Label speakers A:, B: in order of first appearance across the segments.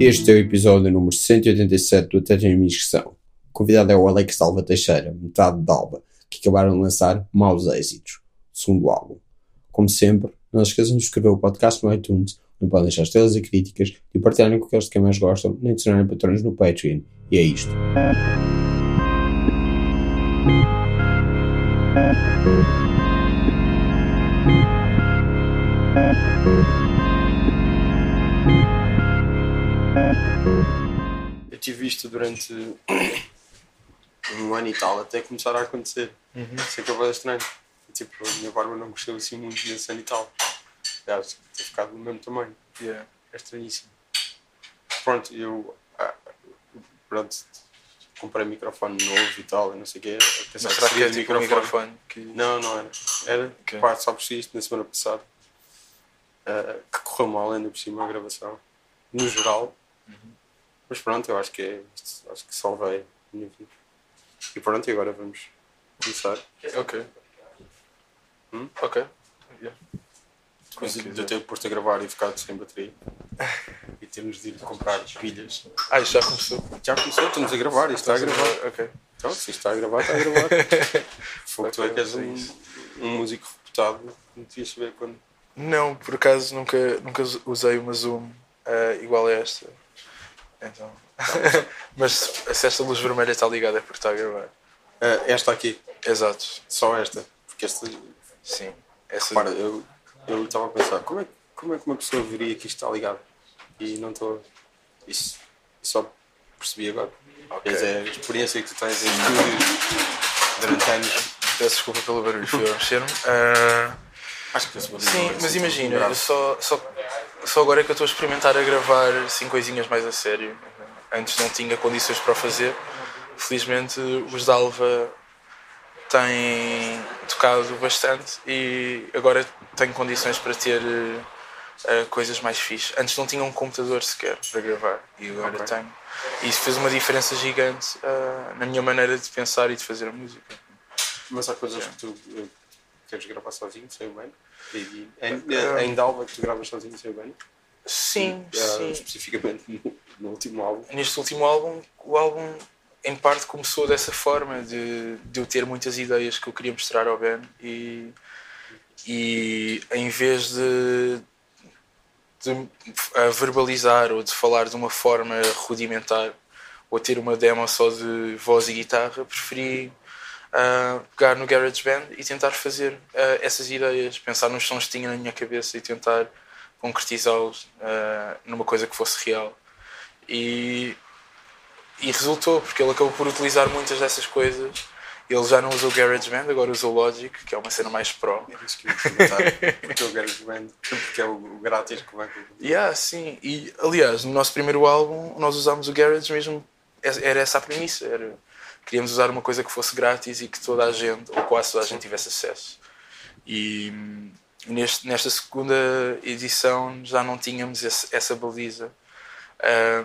A: Este é o episódio número 187 do Até Minha Inscrição. O convidado é o Alex Alva Teixeira, metade de Alba, que acabaram de lançar Maus Êxitos, segundo álbum. Como sempre, não esqueçam de escrever o podcast no iTunes, não podem deixar estrelas e críticas e partilharem com aqueles de quem mais gostam, nem de tornarem patrões no Patreon. E é isto. Eu tive isto durante um ano e tal, até começar a acontecer.
B: Uhum.
A: Isso é que é estranho. Tipo, a minha barba não cresceu assim muito nesse ano e tal. Aliás, ter ficado do mesmo tamanho.
B: Yeah.
A: É estranhíssimo. Pronto, eu. ah, Pronto, comprei microfone novo e tal, não sei o quê.
B: Mas será que é
A: de
B: tipo um microfone que.
A: Não, não era. Era,
B: Ok.
A: pá, só por isto na semana passada. ah, que correu mal ainda por cima a gravação. No geral.
B: Uhum.
A: Mas pronto, eu acho que é. Acho que salvei a minha vida. E pronto, e agora vamos começar.
B: Ok.
A: Hum?
B: Ok. Yeah.
A: De eu ter posto a gravar e ficado sem bateria. e termos de ir comprar pilhas.
B: Ah, isto já começou.
A: Já começou, estamos a gravar, isto está a gravar.
B: Ok.
A: Então, se isto está a gravar, está a gravar. Fogo, tu é que és um,
B: sim.
A: um músico reputado, não devias saber quando.
B: Não, por acaso nunca, nunca usei uma Zoom eh, igual a esta. Então. Mas se esta luz vermelha está ligada é porque está a gravar.
A: Ah, esta aqui,
B: Exato.
A: só esta. Porque esta.
B: Sim. Essa...
A: Repara, eu eu estava a pensar, como é, que- como é que uma pessoa veria que isto está ligado? E não estou. Isso, só percebi agora.
B: Ok.
A: Quer dizer, a experiência que tu tens em estúdio durante anos.
B: Peço desculpa pelo barulho, fui a mexer-me. Ah,
A: Acho que
B: Sim,
A: é
B: mas imagina, eu só, só, só agora é que eu estou a experimentar a gravar assim coisinhas mais a sério. Antes não tinha condições para o fazer. Felizmente os da Têm tocado bastante e agora tenho condições para ter eh, coisas mais fixe. Antes não tinha um computador sequer para gravar e agora
A: Ok.
B: tenho. E isso fez uma diferença gigante eh, na minha maneira de pensar e de fazer a música.
A: Mas há coisas que tu eh, queres gravar sozinho, sem o bem? E, e, em,
B: Ah.
A: em Dalva que tu gravas sozinho, sem o bem?
B: Sim,
A: Ah,
B: sim.
A: Especificamente no, no último álbum.
B: neste último álbum, o álbum em parte começou dessa forma, de, de eu ter muitas ideias que eu queria mostrar ao Ben e, e em vez de, de verbalizar ou de falar de uma forma rudimentar ou ter uma demo só de voz e guitarra, preferi ah, pegar no GarageBand e tentar fazer ah, essas ideias, pensar nos sons que tinha na minha cabeça e tentar concretizá-los ah, numa coisa que fosse real. E, e resultou, porque ele acabou por utilizar muitas dessas coisas. Ele já não usa o GarageBand, agora usa o Logic, que é uma cena mais pro.
A: Era isso que eu ia. Porque quero bem, porque é o, o grátis que vai
B: Yeah, sim. E, aliás, no nosso primeiro álbum, nós usámos o Garage mesmo. Era essa a premissa. Era, queríamos usar uma coisa que fosse grátis e que toda a gente, ou quase toda a gente, tivesse acesso. E neste, nesta segunda edição já não tínhamos esse- essa baliza. Ah,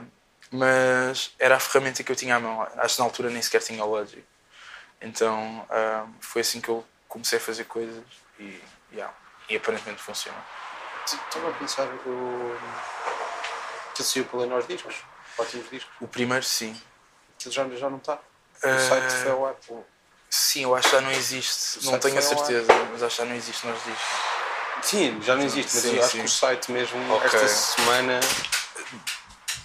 B: mas era a ferramenta que eu tinha à mão. Acho que na altura nem sequer tinha o Logic. Então ah, foi assim que eu comecei a fazer coisas e, yeah, e aparentemente funciona.
A: Estava a pensar, o. que saiu pela nós discos, ótimos discos.
B: O primeiro, sim.
A: Aquilo já, já não está. O
B: Ah,
A: site foi ao pô.
B: Sim, eu acho que já não existe.
A: O
B: não tenho a certeza, mas acho que já não existe nos discos.
A: Sim, já não existe, mas
B: Sim,
A: eu acho
B: sim.
A: que o site mesmo,
B: Ok.
A: esta semana.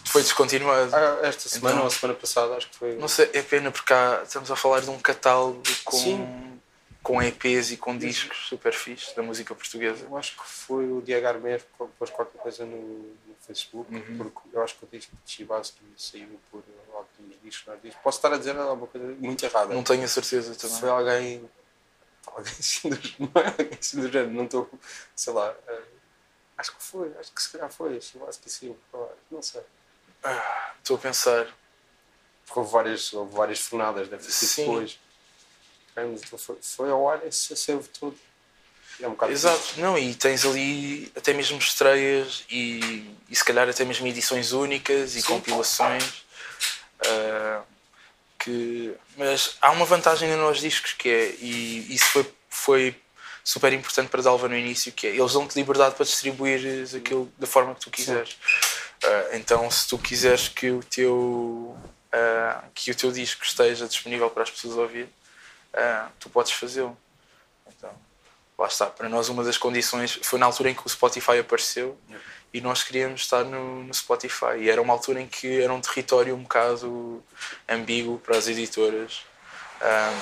B: Foi descontinuado.
A: ah, esta semana
B: Então-
A: ou a semana passada, acho que foi.
B: Não sei, é pena porque há, estamos a falar de um catálogo com,
A: Sim.
B: com EPs e com discos super fixe da música portuguesa.
A: Eu acho que foi o Diego Armer que pôs qualquer coisa no, no Facebook,
B: Uhum.
A: porque eu acho que o disco de Chibasky saiu por ótimos discos. Nós discos. Posso estar a dizer alguma coisa muito errada.
B: Não tenho a certeza também.
A: Foi alguém. Alguém assim do, não é alguém assim do género, não estou. Sei lá. eh, acho que foi, acho que se calhar foi. Chibasky saiu por lá, não sei.
B: Ah, Estou a pensar.
A: Porque houve várias, houve várias fornadas, deve ter sido
B: Sim.
A: depois. Foi, foi ao ar esse save todo. É um
B: Exato, não, e tens ali até mesmo estreias e, e se calhar até mesmo edições únicas e
A: Sim.
B: compilações. Uh, que, mas há uma vantagem nos discos que é, e isso foi, foi super importante para Dalva no início, que é eles dão-te liberdade para distribuir aquilo da forma que tu quiseres. Uh, então, se tu quiseres que o teu uh, que o teu disco esteja disponível para as pessoas ouvir, uh, tu podes fazê-lo. Então, lá está. Para nós, uma das condições foi na altura em que o Spotify apareceu yeah. e nós queríamos estar no, no, Spotify. E era uma altura em que era um território um bocado ambíguo para as editoras.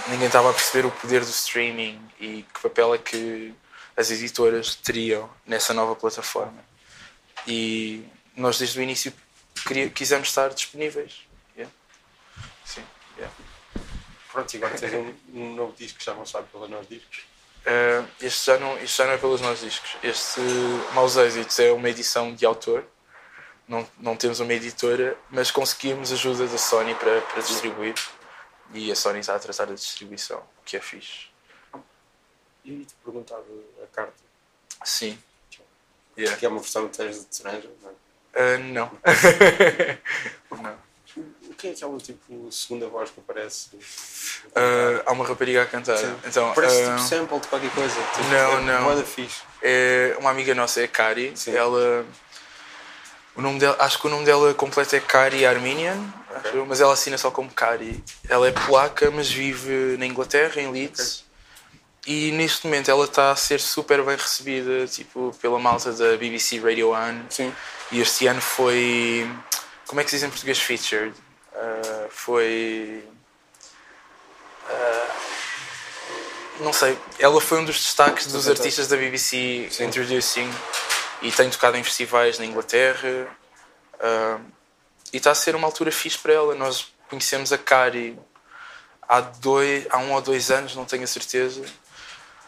B: ninguém estava a perceber o poder do streaming e que papel é que as editoras teriam nessa nova plataforma. E nós desde o início queria, quisemos estar disponíveis. Yeah. Sim, yeah.
A: Pronto, e agora tens um, um, novo disco que já não sabe pelos nossos discos?
B: Uh, este, já não, este já não é pelos nossos discos. Este Maus Êxitos é uma edição de autor. Não, não temos uma editora, mas conseguimos ajuda da Sony para, para distribuir. E a Sony está a tratar da distribuição, o que é fixe.
A: E eu ia-te perguntar a carta.
B: Sim.
A: Yeah. Que é uma versão que tens de Stranger, não é?
B: Uh, não. não.
A: O que é aquela tipo segunda voz que aparece?
B: Uh, há uma rapariga a cantar. Então,
A: Parece uh, tipo sample de qualquer coisa. Tipo,
B: não, é não.
A: Fixe.
B: É uma amiga nossa, é Kari. Sim. Ela. O nome dela, acho que o nome dela completo é Kari Armenian, okay. mas ela assina só como Kari. Ela é polaca, mas vive na Inglaterra, em Leeds. Okay. E neste momento ela está a ser super bem recebida tipo, pela malta da BBC Radio 1.
A: Sim.
B: E este ano foi. Como é que se diz em português featured? Uh, foi. Uh, não sei. Ela foi um dos destaques dos artistas da BBC Sim. Introducing e tem tocado em festivais na Inglaterra. Uh, e está a ser uma altura fixe para ela. Nós conhecemos a Kari há, dois, há um ou dois anos, não tenho a certeza.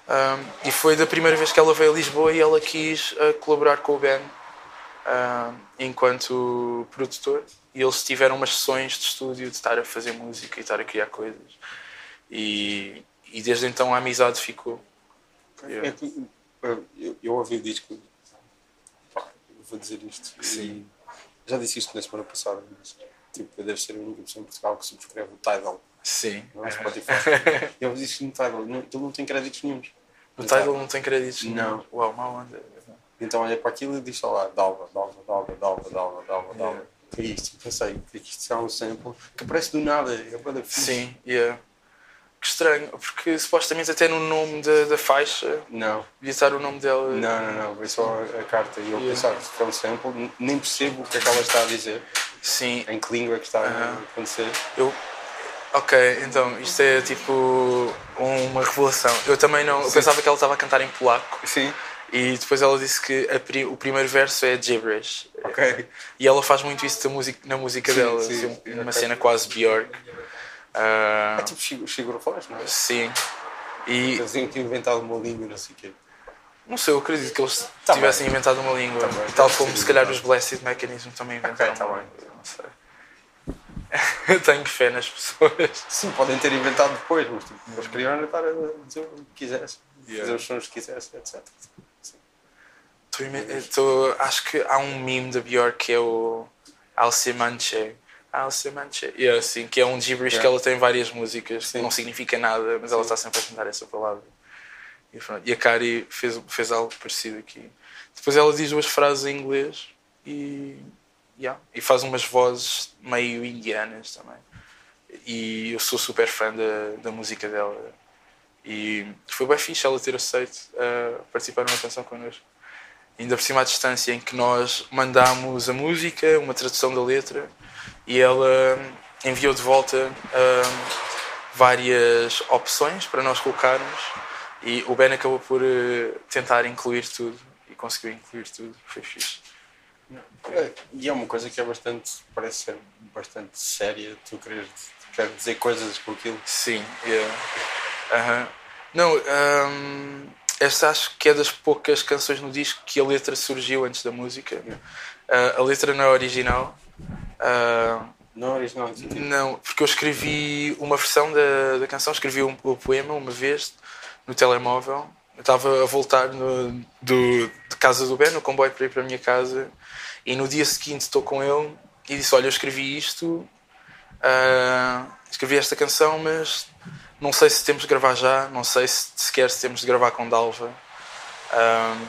B: Um, e foi da primeira vez que ela veio a Lisboa e ela quis uh, colaborar com o Ben uh, enquanto produtor e eles tiveram umas sessões de estúdio de estar a fazer música e estar a criar coisas e, e desde então a amizade ficou
A: yeah. é, eu, eu ouvi o disco vou dizer isto
B: Sim.
A: já disse isto na semana passada mas tipo, deve ser a única pessoa em Portugal que subscreve o Tidal
B: Sim.
A: Não é Spotify. eu disse no Tidal, não, ele não tem créditos nenhums.
B: No Tidal não tem créditos?
A: Não.
B: Uau, mal onda.
A: Então olha para aquilo e diz lá, Dalva, Dalva, Dalva, Dalva, Dalva, Dalva, Dalva. Que isto? Pensei, que isto é um sample que aparece do nada, é para
B: Sim, yeah. Que estranho, porque supostamente até no nome da, da faixa
A: não.
B: devia estar o nome dela.
A: Não, não, não, veio só a, carta e eu yeah. pensava, se é um sample, nem percebo o que é que ela está a dizer.
B: Sim.
A: Em que língua é que está uh -huh. a acontecer.
B: Eu, ok, então isto é tipo uma revelação. Eu também não. Eu pensava que ela estava a cantar em polaco.
A: Sim.
B: E depois ela disse que o primeiro verso é gibberish.
A: Ok.
B: E ela faz muito isso da música, na música sim, dela, sim, assim, uma okay. cena quase Björk.
A: Uh, é tipo Sigur Foz, não é?
B: Sim. E...
A: Eles tinham inventado uma língua, não sei o quê.
B: Não sei, eu acredito que eles tá tivessem bem. inventado uma língua. Tá bem, tal como se calhar os Blessed Mechanism também inventaram
A: okay, tá
B: língua. Não sei. Eu tenho fé nas pessoas.
A: Sim, podem ter inventado depois, mas tipo, eles queriam estar a dizer o que quisessem, yeah. fazer os sons que quisessem, etc.
B: Acho que há um meme da Björk que é o Alcemanche. Alcemanche. Yeah, assim, que é um gibberish yeah. que ela tem várias músicas, Sim. não significa nada, mas ela está sempre a cantar essa palavra. E, e a Kari fez, fez algo parecido aqui. Depois ela diz duas frases em inglês e, yeah, e faz umas vozes meio indianas também. E eu sou super fã da, da música dela. E foi bem fixe ela ter aceito uh, participar numa canção connosco ainda por cima à distância, em que nós mandámos a música, uma tradução da letra, e ela enviou de volta um, várias opções para nós colocarmos, e o Ben acabou por uh, tentar incluir tudo, e conseguiu incluir tudo, foi fixe.
A: É, e é uma coisa que é bastante, parece ser bastante séria, tu queres, queres dizer coisas com aquilo.
B: Sim, yeah. -huh. Não, um, esta acho que é das poucas canções no disco que a letra surgiu antes da música. Uh, a letra não é original. Uh,
A: não é original?
B: Não, porque eu escrevi uma versão da, da canção, escrevi um, um poema uma vez no telemóvel. Eu estava a voltar no, do, de casa do Ben, no comboio para ir para a minha casa, e no dia seguinte estou com ele e disse: Olha, eu escrevi isto, Uh, escrevi esta canção, mas não sei se temos de gravar já, não sei se sequer se temos de gravar com Dalva. Uh,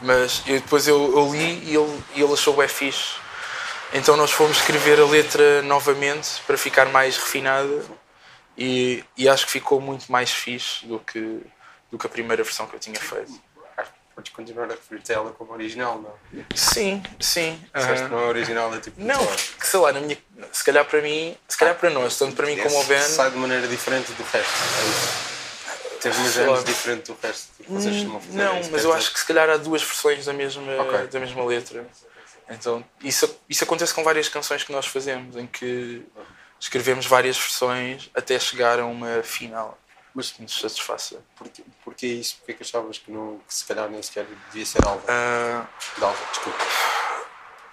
B: mas eu, depois eu, eu, li e ele, e ele achou o fixe. Então nós fomos escrever a letra novamente para ficar mais refinada e, e acho que ficou muito mais fixe do que, do que a primeira versão que eu tinha feito.
A: Podes continuar a referir-te a ela como original, não?
B: Sim, sim.
A: Disseste uh, não é original, é tipo.
B: Não, que sei lá, na minha, se calhar para mim, se calhar para nós, tanto para mim como ao Ben.
A: Sai de maneira diferente do resto. É Teve uma género diferente do resto. Vocês
B: hum, não, mas eu acho que se calhar há duas versões da mesma, okay. da mesma letra. Então, isso, isso acontece com várias canções que nós fazemos, em que escrevemos várias versões até chegar a uma final mas que nos satisfaça.
A: Porquê, porquê isso? Porquê que achavas que, não, que se calhar nem sequer devia ser Alva? Uh... Alva, desculpa.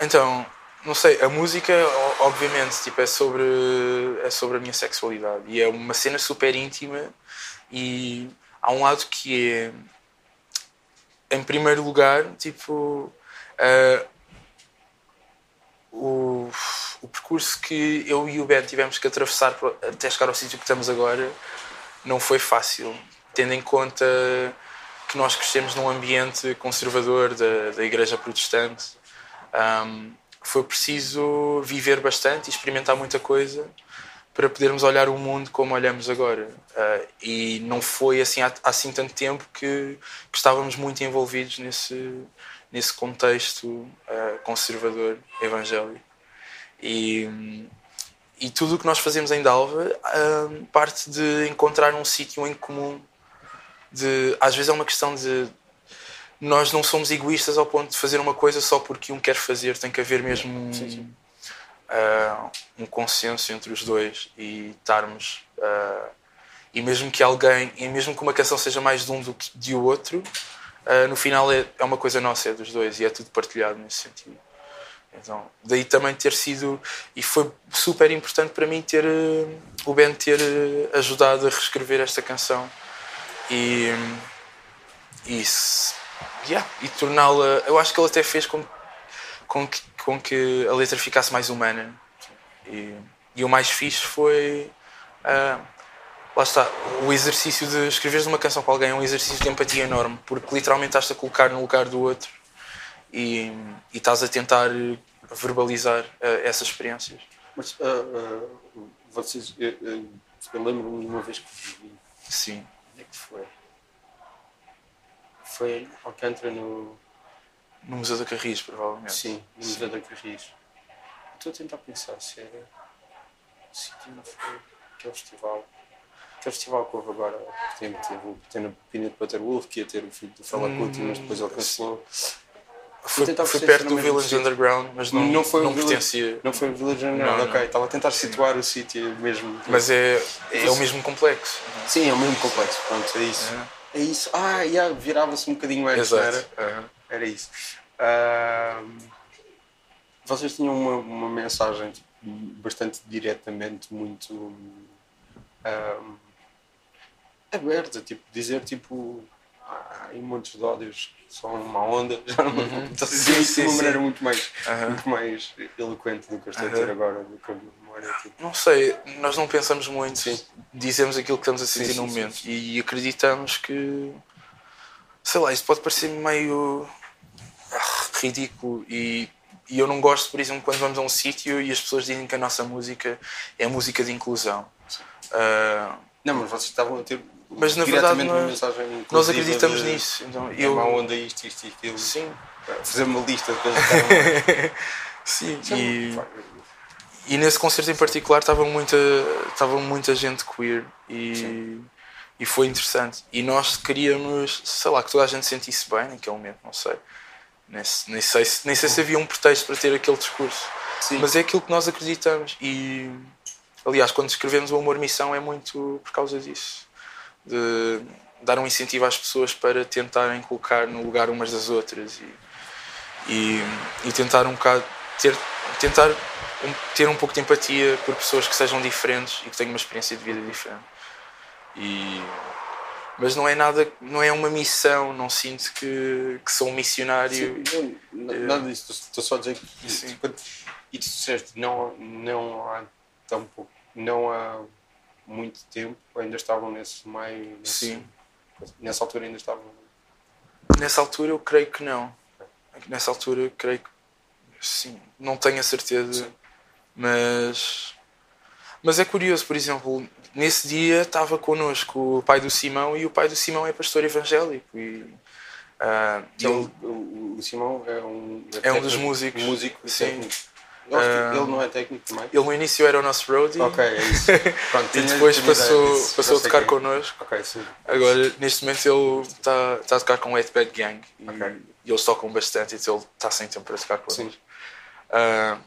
B: Então, não sei, a música, obviamente, tipo, é, sobre, é sobre a minha sexualidade e é uma cena super íntima e há um lado que é, em primeiro lugar, tipo, uh, o, o percurso que eu e o Ben tivemos que atravessar até chegar ao sítio que estamos agora não foi fácil, tendo em conta que nós crescemos num ambiente conservador da, da Igreja Protestante. Um, foi preciso viver bastante e experimentar muita coisa para podermos olhar o mundo como olhamos agora. Uh, e não foi assim há, assim tanto tempo que, que, estávamos muito envolvidos nesse, nesse contexto uh, conservador evangélico. E, e tudo o que nós fazemos em Dalva uh, parte de encontrar um sítio em comum. De, às vezes é uma questão de nós não somos egoístas ao ponto de fazer uma coisa só porque um quer fazer, tem que haver mesmo um, sim, sim. Uh, um consenso entre os dois e estarmos. Uh, e mesmo que alguém, e mesmo que uma canção seja mais de um do que de outro, no final é, é uma coisa nossa, é dos dois e é tudo partilhado nesse sentido. Então, daí também ter sido. E foi super importante para mim ter. Uh, o Ben ter uh, ajudado a reescrever esta canção. E. E, yeah, e torná-la. Eu acho que ele até fez com, com, que, com que a letra ficasse mais humana. E, e o mais fixe foi. Uh, lá está. O exercício de escreveres uma canção com alguém é um exercício de empatia enorme, porque literalmente estás a colocar no lugar do outro e, e estás a tentar verbalizar uh, essas experiências.
A: Mas uh, uh, vocês, eu, eu, eu lembro-me de uma vez que vi.
B: Sim.
A: Onde é que foi? Foi em Alcântara no.
B: No Museu da Carris, provavelmente.
A: Sim, no Museu da Carris. Estou a tentar pensar se era. Se não foi. Aquele festival. Aquele festival que houve agora. Tem, teve, tem na Pina de Wolf que ia ter o filho do Fala hum, mas depois ele cancelou.
B: Foi, foi perto do Village Underground, mas não, não, foi não pertencia.
A: Não foi o Village Underground, não, ok. Estava a tentar situar o sítio mesmo.
B: Mas é, é o mesmo complexo.
A: Sim, é o mesmo complexo, pronto, é isso. É, é isso. Ah, yeah, virava-se um bocadinho antes,
B: Exato.
A: era? Uhum. Era isso. Uh, vocês tinham uma, uma mensagem tipo, bastante diretamente, muito uh, aberta, tipo, dizer tipo há montes de ódios só uma onda, já não uhum. a dizer isso de uma maneira muito mais, uhum. muito mais eloquente do que eu estou uhum. a dizer agora, do que a memória. Tipo.
B: Não sei, nós não pensamos muito, sim. dizemos aquilo que estamos a sentir sim, no momento sim, e acreditamos que, sei lá, isso pode parecer meio ah, ridículo e, e eu não gosto, por exemplo, quando vamos a um sítio e as pessoas dizem que a nossa música é música de inclusão. Uh,
A: não, mas vocês estavam a ter
B: mas na verdade nós, nós acreditamos de, nisso. Então,
A: é eu... má onda isto, isto e aquilo.
B: Sim.
A: Fazer uma lista de coisas
B: Sim, é e, e nesse concerto em particular estava muita, estava muita gente queer e, e foi interessante. E nós queríamos, sei lá, que toda a gente sentisse bem naquele momento, não sei. Nem, nem, sei, nem sei se havia um pretexto para ter aquele discurso. Sim. Mas é aquilo que nós acreditamos. E aliás, quando escrevemos o Amor Missão é muito por causa disso de dar um incentivo às pessoas para tentarem colocar no lugar umas das outras e, e, e tentar um bocado ter, tentar um, ter um pouco de empatia por pessoas que sejam diferentes e que tenham uma experiência de vida diferente. E, mas não é nada, não é uma missão, não sinto que, que sou um missionário.
A: Sim, não, nada disso, estou só a dizer que E tu disseste, não, não há tão pouco, não há muito tempo, ainda estavam nesse meio. Nesse,
B: Sim.
A: Nessa altura ainda estavam.
B: Nessa altura eu creio que não. Nessa altura eu creio que sim. Não tenho a certeza.
A: Sim.
B: Mas. Mas é curioso, por exemplo, nesse dia estava connosco o pai do Simão e o pai do Simão é pastor evangélico. E, ah,
A: Que ele- o, o Simão é um.
B: É um
A: técnico-
B: dos músicos.
A: Músico,
B: Sim.
A: técnico. Que
B: Ah,
A: ele não é técnico também.
B: ele no início era o nosso roadie
A: Ok, é isso. Pronto,
B: e depois passou,
A: disso.
B: passou a tocar
A: quem é.
B: connosco.
A: Ok, sim.
B: Agora, neste momento, ele está tá a tocar com o 8-Bad Gang e,
A: Ok.
B: e eles tocam bastante, então ele está sem tempo para tocar connosco. Ah,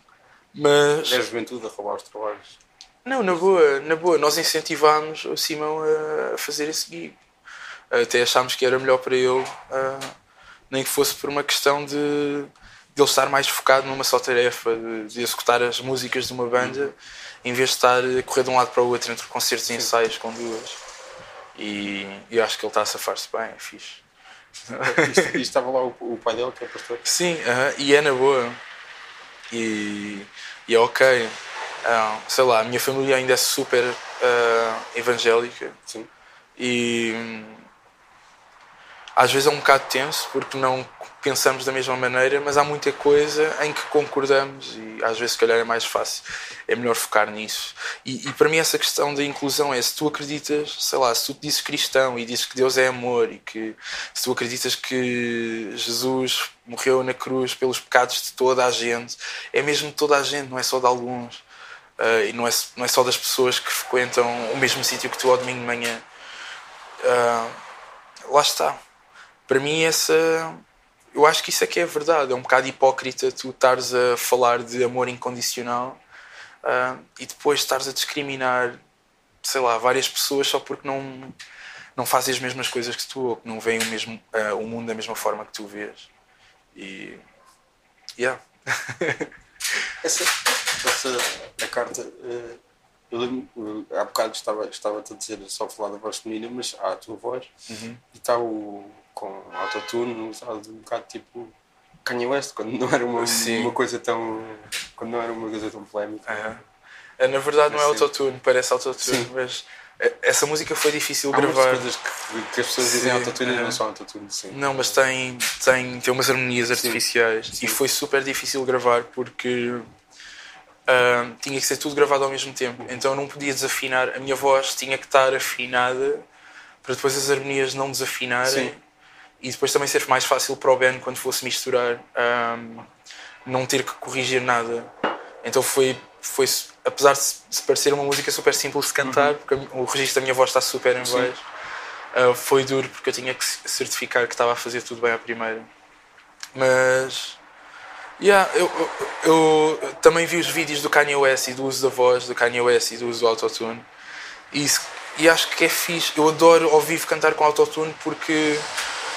B: mas,
A: É a juventude a roubar os trabalhos.
B: não, na boa, na boa, nós incentivámos o Simão a, fazer esse gig. Até achámos que era melhor para ele, ah, nem que fosse por uma questão de, de ele estar mais focado numa só tarefa, de, de executar as músicas de uma banda, em vez de estar a correr de um lado para o outro entre concertos e ensaios com duas. E eu acho que ele está a safar-se bem, é fixe.
A: E, estava lá o, o pai dele, que é pastor.
B: Sim, aham, e é na boa. E, e é ok. Ah, sei lá, a minha família ainda é super ah, evangélica
A: Sim.
B: e às vezes é um bocado tenso porque não pensamos da mesma maneira, mas há muita coisa em que concordamos e às vezes se calhar é mais fácil, é melhor focar nisso. E, e para mim essa questão da inclusão é se tu acreditas, sei lá, se tu dizes cristão e dizes que Deus é amor e que se tu acreditas que Jesus morreu na cruz pelos pecados de toda a gente, é mesmo de toda a gente, não é só de alguns. Ah, e não é, não é só das pessoas que frequentam o mesmo sítio que tu ao domingo de manhã. Ah, lá está. Para mim, essa. Eu acho que isso é que é verdade. É um bocado hipócrita tu estares a falar de amor incondicional ah, e depois estares a discriminar, sei lá, várias pessoas só porque não, não fazem as mesmas coisas que tu ou que não veem o, mesmo, ah, o mundo da mesma forma que tu vês. E. Yeah.
A: Essa, essa a carta. eh, eu lembro, há bocado estava, estava a dizer só falar da voz feminina, mas há a tua voz
B: Uhum.
A: e está o, com autotune usado um bocado tipo Kanye West, quando não era uma,
B: Sim.
A: uma coisa tão. quando não era uma coisa tão polémica.
B: É, Na verdade não é
A: Sim.
B: autotune, parece autotune,
A: Sim.
B: mas eh, essa música foi difícil
A: Há
B: gravar.
A: coisas que, que as pessoas dizem
B: Sim,
A: autotune e
B: é.
A: não são autotune, sim.
B: Não, mas tem, tem, tem umas harmonias artificiais
A: Sim.
B: e foi super difícil gravar porque ah, tinha que ser tudo gravado ao mesmo tempo. Então eu não podia desafinar, a minha voz tinha que estar afinada para depois as harmonias não desafinarem
A: Sim.
B: E depois também ser mais fácil para o Ben quando fosse misturar ah, não ter que corrigir nada. Então foi, foi apesar de se parecer uma música super simples de cantar, porque a mi- o registro da minha voz está super em
A: Uhum.
B: Baixo. Uh, foi duro porque eu tinha que certificar que estava a fazer tudo bem à primeira. Mas. Yeah, eu, eu, eu também vi os vídeos do Kanye West e do uso da voz do Kanye West e do uso do autotune. E, e acho que é fixe. Eu adoro ao vivo cantar com autotune porque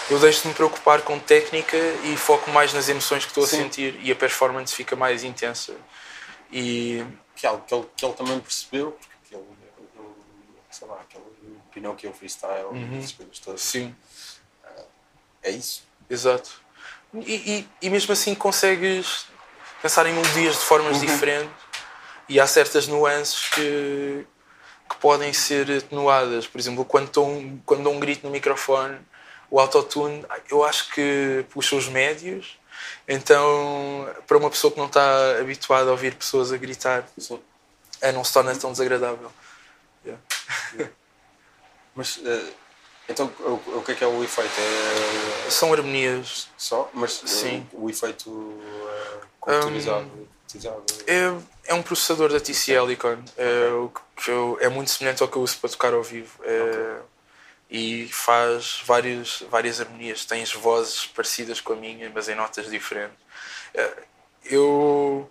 B: eu deixo de me preocupar com técnica e foco mais nas emoções que estou a
A: Sim.
B: sentir e a performance fica mais intensa. E
A: Que é algo que ele, que ele também percebeu, porque ele, ele sei lá, aquele Pinocchio freestyle, essas coisas todas.
B: sim,
A: É isso.
B: Exato. E, e, e mesmo assim consegues pensar em melodias de formas diferentes e há certas nuances que, que podem ser atenuadas. Por exemplo, quando um, quando dou um grito no microfone, o autotune eu acho que puxa os médios. Então, para uma pessoa que não está habituada a ouvir pessoas a gritar,
A: Sim.
B: é, não se torna tão desagradável. Yeah.
A: Mas eh, então o, o que é que é o efeito? É
B: São harmonias
A: só? Mas eh,
B: Sim.
A: o efeito uh, computarizado, utilizado.
B: É, é um processador da TCL Icon. É, o que eu- é muito semelhante ao que eu uso para tocar ao vivo. É, E faz vários, várias harmonias. Tens vozes parecidas com a minha, mas em notas diferentes. É, Eu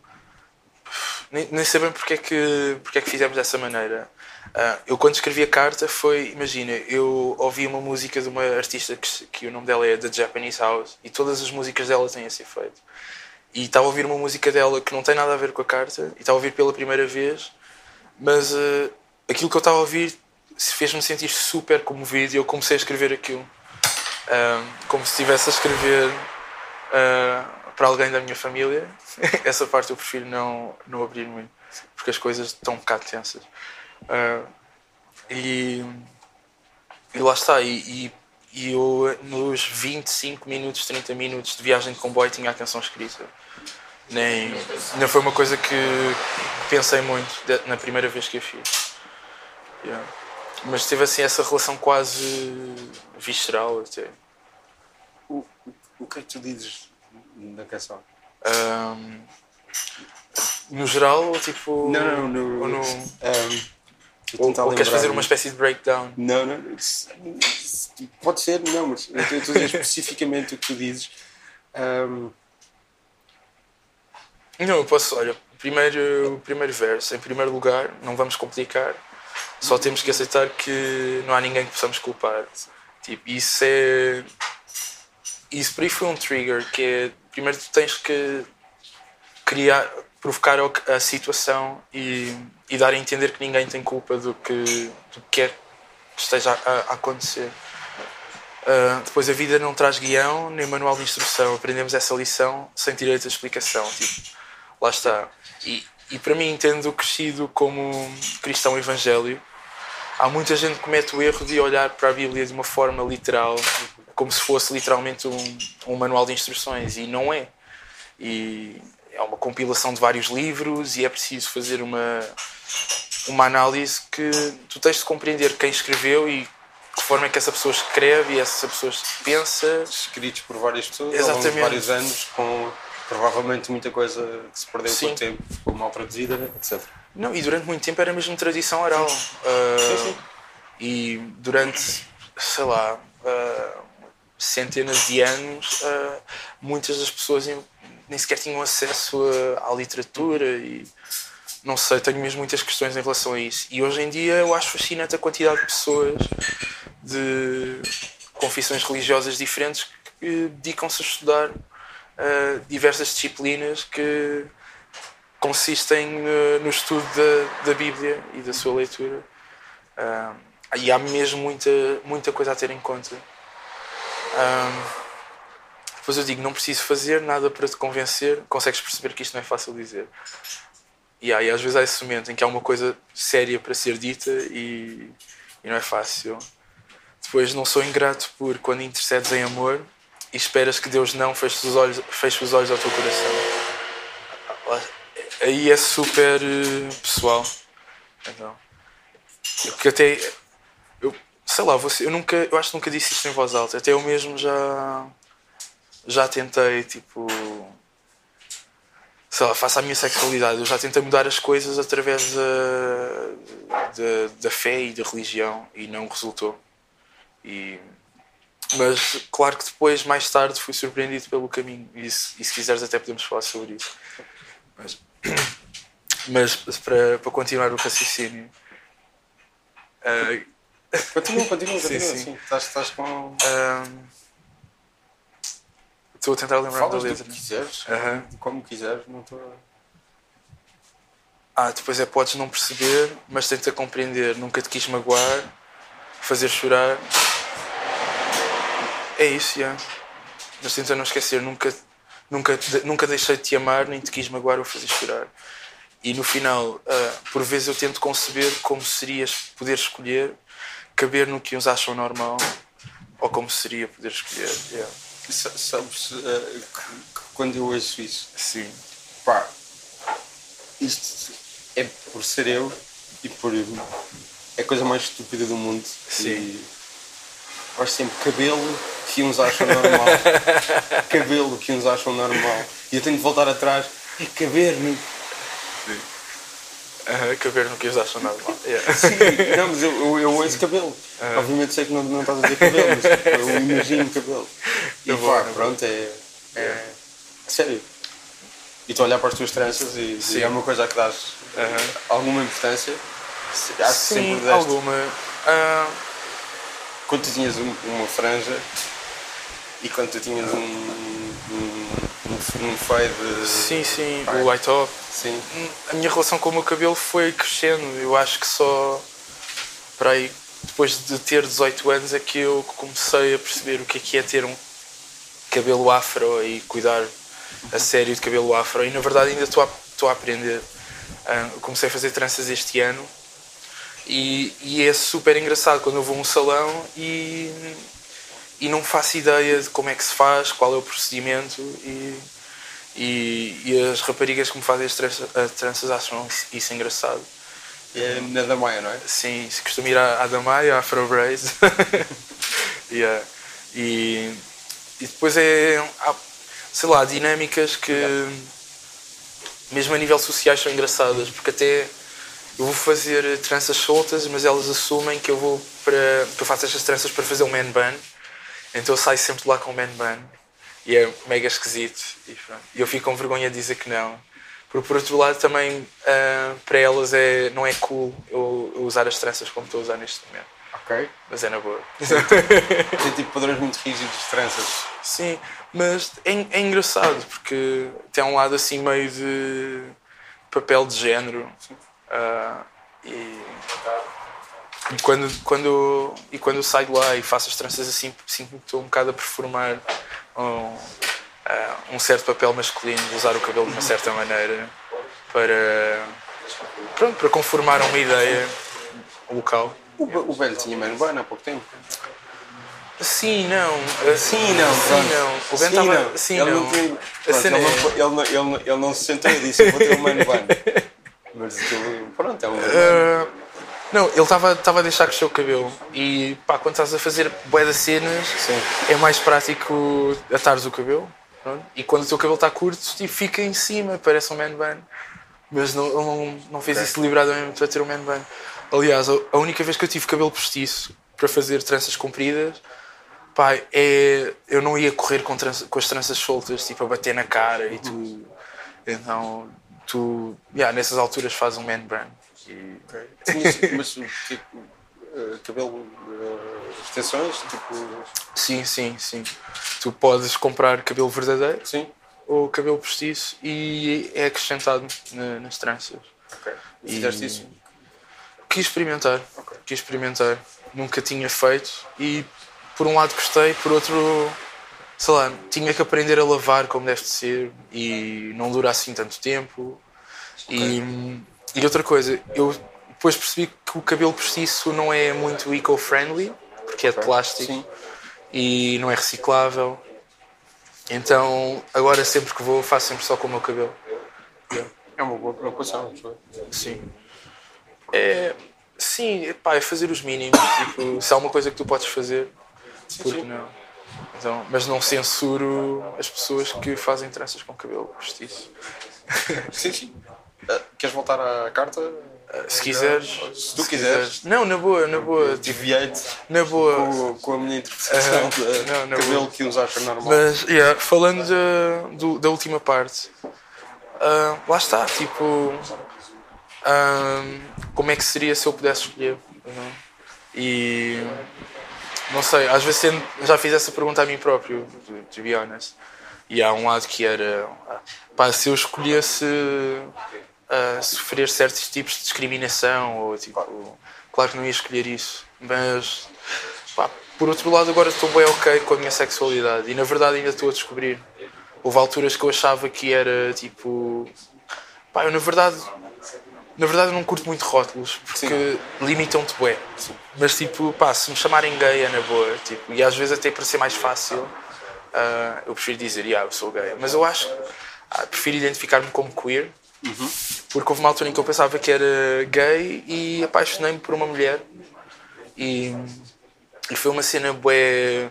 B: nem, nem sei bem porque é, que, porque é que fizemos dessa maneira. Ah, eu quando escrevi a carta foi, imagina, eu ouvi uma música de uma artista que, que o nome dela é The Japanese House e todas as músicas dela têm esse efeito. E estava a ouvir uma música dela que não tem nada a ver com a carta e estava a ouvir pela primeira vez, mas ah, aquilo que eu estava a ouvir fez-me sentir super comovido e eu comecei a escrever aquilo. Ah, como se estivesse a escrever ah, para alguém da minha família, essa parte eu prefiro não, não abrir muito, porque as coisas estão um bocado tensas. Uh, e, e lá está, e, e, e eu nos 25 minutos, 30 minutos de viagem de comboio tinha a atenção escrita. Nem, não foi uma coisa que pensei muito na primeira vez que a fiz. Yeah. Mas teve assim essa relação quase visceral até.
A: O, o que é que tu dizes na canção?
B: Um, no geral, ou tipo.
A: Não, não, no.
B: Ou, no,
A: um,
B: ou, ou queres fazer uma espécie de breakdown?
A: Não, não. Pode ser, não, mas eu estou a dizer especificamente o que tu dizes. Um...
B: Não, eu posso, olha, primeiro, primeiro verso, em primeiro lugar, não vamos complicar, só temos que aceitar que não há ninguém que possamos culpar. Tipo, isso é. Isso por aí foi um trigger, que é. Primeiro tu tens que criar, provocar a situação e, e dar a entender que ninguém tem culpa do que, do que quer que esteja a, a acontecer. Uh, depois a vida não traz guião nem manual de instrução. Aprendemos essa lição sem direito a explicação. Tipo, lá está. E, e para mim, entendo crescido como cristão evangélico, há muita gente que comete o erro de olhar para a Bíblia de uma forma literal, como se fosse literalmente um, um manual de instruções, e não é. E é uma compilação de vários livros e é preciso fazer uma, uma análise que tu tens de compreender quem escreveu e que forma é que essa pessoa escreve e essa pessoa pensa.
A: Escritos por várias pessoas Exatamente. ao longo de vários anos, com provavelmente muita coisa que se perdeu sim. com o tempo, ficou mal traduzida, etc.
B: Não, e durante muito tempo era mesmo tradição oral. Uh, sim, sim. E durante, sei lá, uh, centenas de anos, uh, muitas das pessoas nem sequer tinham acesso à literatura e não sei, tenho mesmo muitas questões em relação a isso. E hoje em dia eu acho fascinante a quantidade de pessoas de confissões religiosas diferentes que dedicam-se a estudar uh, diversas disciplinas que consistem no, no estudo da, da, Bíblia e da sua leitura. Uh, e há mesmo muita, muita coisa a ter em conta. Depois eu digo, não preciso fazer nada para te convencer, consegues perceber que isto não é fácil dizer. E, aí, às vezes há esse momento em que há uma coisa séria para ser dita e, e não é fácil. Depois não sou ingrato por quando intercedes em amor e esperas que Deus não feche os olhos, feche os olhos ao teu coração. Aí é super eh, pessoal. Então, que até eu sei lá, você, eu nunca, eu acho que nunca disse isto em voz alta. Até eu mesmo já já tentei, tipo. Sei lá, faço a minha sexualidade. Eu já tentei mudar as coisas através da, da, da fé e da religião e não resultou. E, mas claro que depois, mais tarde, fui surpreendido pelo caminho. E se, e se quiseres, até podemos falar sobre isso. Mas, mas para, para continuar o raciocínio.
A: Uh, continua, continua, continua. Sim, sim. Estás, estás com. Um,
B: Estou a tentar lembrar
A: Falas
B: da letra.
A: Do que quiseres, uhum. como quiseres, não estou.
B: Ah, depois é podes não perceber, mas tenta compreender. Nunca te quis magoar, fazer chorar. É isso, já. Mas tenta não esquecer. Nunca, nunca, nunca deixei de te amar, nem te quis magoar ou fazer chorar. E no final, uh, por vezes eu tento conceber como seria poder escolher, caber no que uns acham normal, ou como seria poder escolher. Yeah.
A: Sabes, uh, quando eu ouço isso,
B: Sim.
A: pá, isto é por ser eu e por. É a coisa mais estúpida do mundo.
B: Sim. E
A: sempre cabelo que uns acham normal. cabelo que uns acham normal. E eu tenho de voltar atrás. É caber no.
B: Sim. Uh, caber no que uns acham normal. Yeah.
A: Sim, não, mas eu, eu, eu ouço cabelo. Obviamente sei que não, não estás a dizer cabelo, mas eu imagino cabelo. E pá, pronto, é, é. Sério. E tu olhar para as tuas tranças e, e é uma coisa a que dás alguma importância.
B: Acho Sim, que sempre deste. alguma. Uh...
A: Quando tu tinhas um, uma franja e quando tu tinhas um, um, um, um fade.
B: Sim, sim, pai. o white top.
A: Sim.
B: A minha relação com o meu cabelo foi crescendo. Eu acho que só. Para aí, depois de ter 18 anos, é que eu comecei a perceber o que é que é ter um cabelo afro e cuidar a sério de cabelo afro e na verdade ainda estou a, estou a aprender. Ah, comecei a fazer tranças este ano e, e é super engraçado quando eu vou a um salão e, e não faço ideia de como é que se faz, qual é o procedimento e, e, e as raparigas que me fazem as tranças, as tranças acham isso engraçado.
A: É na Damaia, não é?
B: Sim, se costuma ir à, à Damaia, à Afro Braze. yeah. e, e depois é. Há, sei lá, dinâmicas que, mesmo a nível sociais, são engraçadas, porque até eu vou fazer tranças soltas, mas elas assumem que eu vou para. que eu faço estas tranças para fazer um man bun. Então eu saio sempre lá com um man bun. E é mega esquisito. E eu fico com vergonha de dizer que não. Porque por outro lado também uh, para elas é, não é cool eu, eu, usar as tranças como estou a usar neste momento.
A: Ok.
B: Mas é na boa.
A: Tem tipo padrões muito rígidos de tranças.
B: Sim, mas é, é engraçado porque tem um lado assim meio de papel de género. Uh, e, e, quando, quando, e quando eu saio de lá e faço as tranças assim, sinto-me que estou um bocado a performar um, uh, um certo papel masculino, de usar o cabelo de uma certa maneira para, pronto, para conformar uma ideia local.
A: O, o velho tinha menos bana há pouco tempo.
B: Sim, não.
A: Sim, não.
B: Sim, não. O Ben estava. Sim,
A: ele
B: não.
A: ele, não, ele, não, ele, ele não se sentou e disse: Vou ter um mano. Mas pronto, é um.
B: Uh, não, ele estava a deixar crescer o cabelo. E pá, quando estás a fazer bué das cenas,
A: Sim.
B: é mais prático atares o cabelo. Pronto. E quando o teu cabelo está curto, tipo, fica em cima, parece um man bun. Mas não, não, não fez okay. isso deliberadamente para ter um man bun. Aliás, a única vez que eu tive cabelo postiço para fazer tranças compridas, pá, é, eu não ia correr com, trança, com as tranças soltas, tipo, a bater na cara e tudo. Então, tu, yeah, nessas alturas fazes um man bun. E...
A: Okay. Mas tipo, uh, cabelo, uh, extensões, tipo...
B: Sim, sim, sim. Tu podes comprar cabelo verdadeiro
A: sim.
B: ou cabelo postiço e é acrescentado na, nas tranças.
A: Ok. E fizeste isso?
B: Quis experimentar.
A: Okay.
B: Quis experimentar. Nunca tinha feito e por um lado gostei, por outro, sei lá, tinha que aprender a lavar como deve de ser e não dura assim tanto tempo. Okay. E, e outra coisa, eu depois percebi que o cabelo postiço não é muito eco-friendly, porque é de plástico
A: Sim.
B: e não é reciclável. Então, agora sempre que vou, faço sempre só com o meu cabelo.
A: É uma boa preocupação, não
B: Sim. É, sim, pá, é fazer os mínimos. Tipo, se há uma coisa que tu podes fazer,
A: sim,
B: porque
A: sim.
B: não? Então, mas não censuro as pessoas que fazem tranças com cabelo postiço.
A: Sim, sim. Uh, queres voltar à carta?
B: Se quiseres.
A: Se tu quiseres.
B: Não, na boa, na boa.
A: Desviei-te
B: Na boa.
A: com, com a minha interpretação
B: Uh,
A: de
B: não, na
A: cabelo
B: boa.
A: que uns acham normal.
B: Mas, yeah, falando da, do- da última parte, ah, lá está, tipo, ah, como é que seria se eu pudesse escolher? não? E não sei, às vezes já fiz essa pergunta a mim próprio, to, be honest. E há um lado que era, ah, pá, se eu escolhesse ah, sofrer certos tipos de discriminação, ou tipo, claro que não ia escolher isso, mas pá, por outro lado, agora estou bem ok com a minha sexualidade e na verdade ainda estou a descobrir. Houve alturas que eu achava que era tipo. Pá, eu na verdade. Na verdade, eu não curto muito rótulos porque limitam-te bué. Mas tipo, pá, se me chamarem gay é na boa. Tipo, e às vezes, até para ser mais fácil, ah, eu prefiro dizer, yeah, eu sou gay. Mas eu acho. ah, prefiro identificar-me como queer porque houve uma altura em que eu pensava que era gay e apaixonei-me por uma mulher. E, e foi uma cena bué.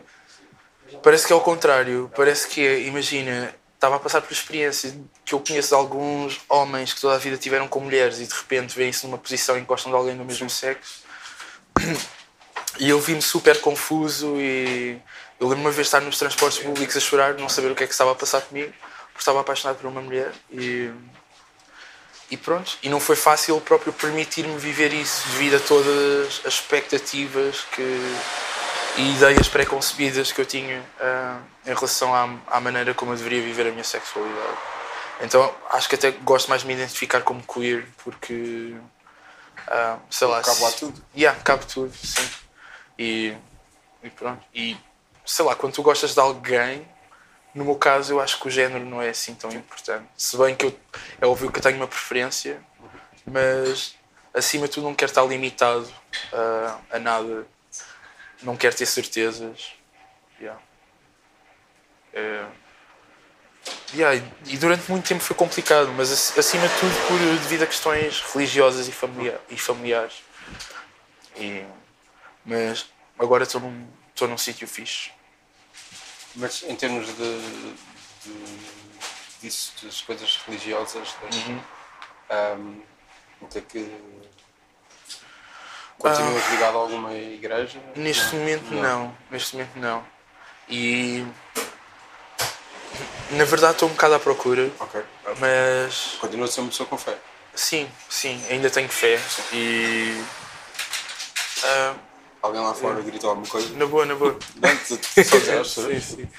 B: Parece que é ao contrário. Parece que imagina, estava a passar por experiências que eu conheço de alguns homens que toda a vida tiveram com mulheres e de repente veem-se numa posição que gostam de alguém do mesmo sexo. E eu vi-me super confuso e eu lembro uma vez estar nos transportes públicos a chorar, não saber o que é que estava a passar comigo, porque estava apaixonado por uma mulher e e pronto, e não foi fácil o próprio permitir-me viver isso devido a todas as expectativas que, e ideias pré-concebidas que eu tinha ah, em relação à, à maneira como eu deveria viver a minha sexualidade. Então acho que até gosto mais de me identificar como queer porque ah, sei lá.
A: Cabe lá tudo.
B: Yeah, cabe tudo, sim. E, e pronto. E sei lá, quando tu gostas de alguém, no meu caso, eu acho que o género não é assim tão importante. Se bem que eu, é óbvio que eu tenho uma preferência, mas acima de tudo não quero estar limitado a, a nada. Não quero ter certezas. Yeah. É, yeah, e durante muito tempo foi complicado, mas acima de tudo por, devido a questões religiosas e, familiar, e familiares. E, mas agora estou num, estou num sítio fixe.
A: Mas em termos de, de disso, das coisas religiosas, uhum. um, que continuas ah, ligado a alguma igreja?
B: Neste não. momento não. não. Neste momento não. E na verdade estou um bocado à procura.
A: Ok.
B: Mas.
A: Continua a ser uma pessoa com fé.
B: Sim, sim, ainda tenho fé. E. Uh,
A: Alguém lá fora gritou alguma coisa?
B: Na boa, na boa.
A: Não, só sim, sim.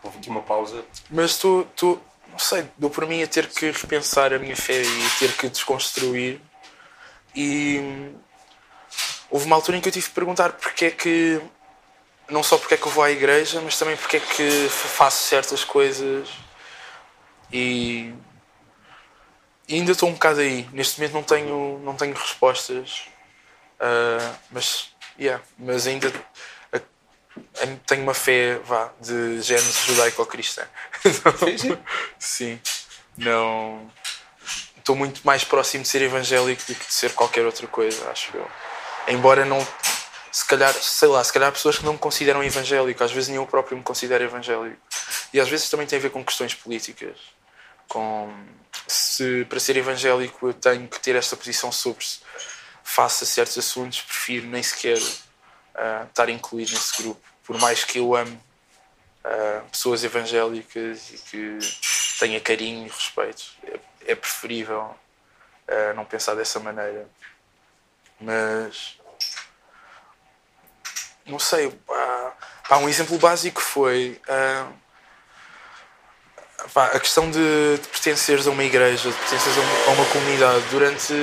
A: Houve aqui uma pausa.
B: Mas tu, tu, não sei, dou por mim a ter que repensar a minha fé e ter que desconstruir. E houve uma altura em que eu tive que perguntar porque é que, não só porque é que eu vou à igreja, mas também porque é que faço certas coisas. E, e ainda estou um bocado aí. Neste momento não tenho, não tenho respostas. Uh, mas Yeah, mas ainda tenho uma fé vá, de género judaico-cristã. sim, sim. Não. Estou muito mais próximo de ser evangélico do que de ser qualquer outra coisa, acho eu. Embora não. Se calhar, sei lá, se calhar pessoas que não me consideram evangélico, às vezes nem eu próprio me considero evangélico. E às vezes também tem a ver com questões políticas. Com se para ser evangélico eu tenho que ter esta posição sobre face a certos assuntos, prefiro nem sequer uh, estar incluído nesse grupo. Por mais que eu ame uh, pessoas evangélicas e que tenha carinho e respeito, é, é preferível uh, não pensar dessa maneira. Mas não sei, pá, um exemplo básico foi a questão de, de pertenceres a uma igreja, de pertenceres a uma, a uma comunidade durante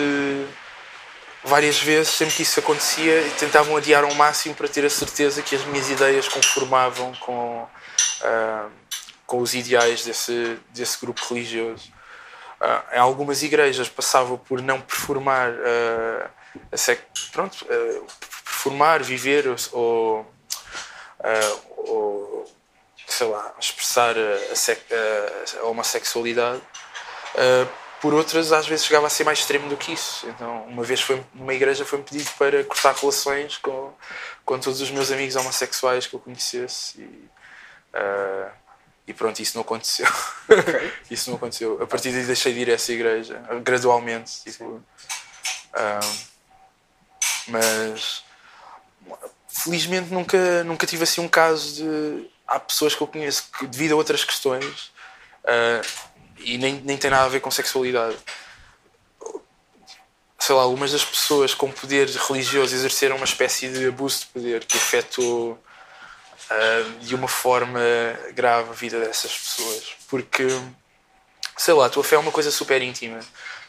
B: várias vezes, sempre que isso acontecia, tentavam adiar ao máximo para ter a certeza que as minhas ideias conformavam com, uh, com os ideais desse, desse grupo religioso. Uh, em algumas igrejas passava por não performar, uh, a sec, pronto, performar, viver ou, ou sei lá, expressar a, sec, a homossexualidade por outras às vezes chegava a ser mais extremo do que isso. Então, uma vez foi numa igreja foi-me pedido para cortar relações com, com todos os meus amigos homossexuais que eu conhecesse e, uh, e pronto, isso não aconteceu. Okay. isso não aconteceu. A partir daí deixei de ir a essa igreja, gradualmente. Tipo, uh, mas felizmente nunca, nunca tive assim um caso de. Há pessoas que eu conheço que, devido a outras questões, uh, e nem, nem tem nada a ver com sexualidade. Sei lá, algumas das pessoas com poder religioso exerceram uma espécie de abuso de poder que afetou uh, de uma forma grave a vida dessas pessoas. Porque, sei lá, a tua fé é uma coisa super íntima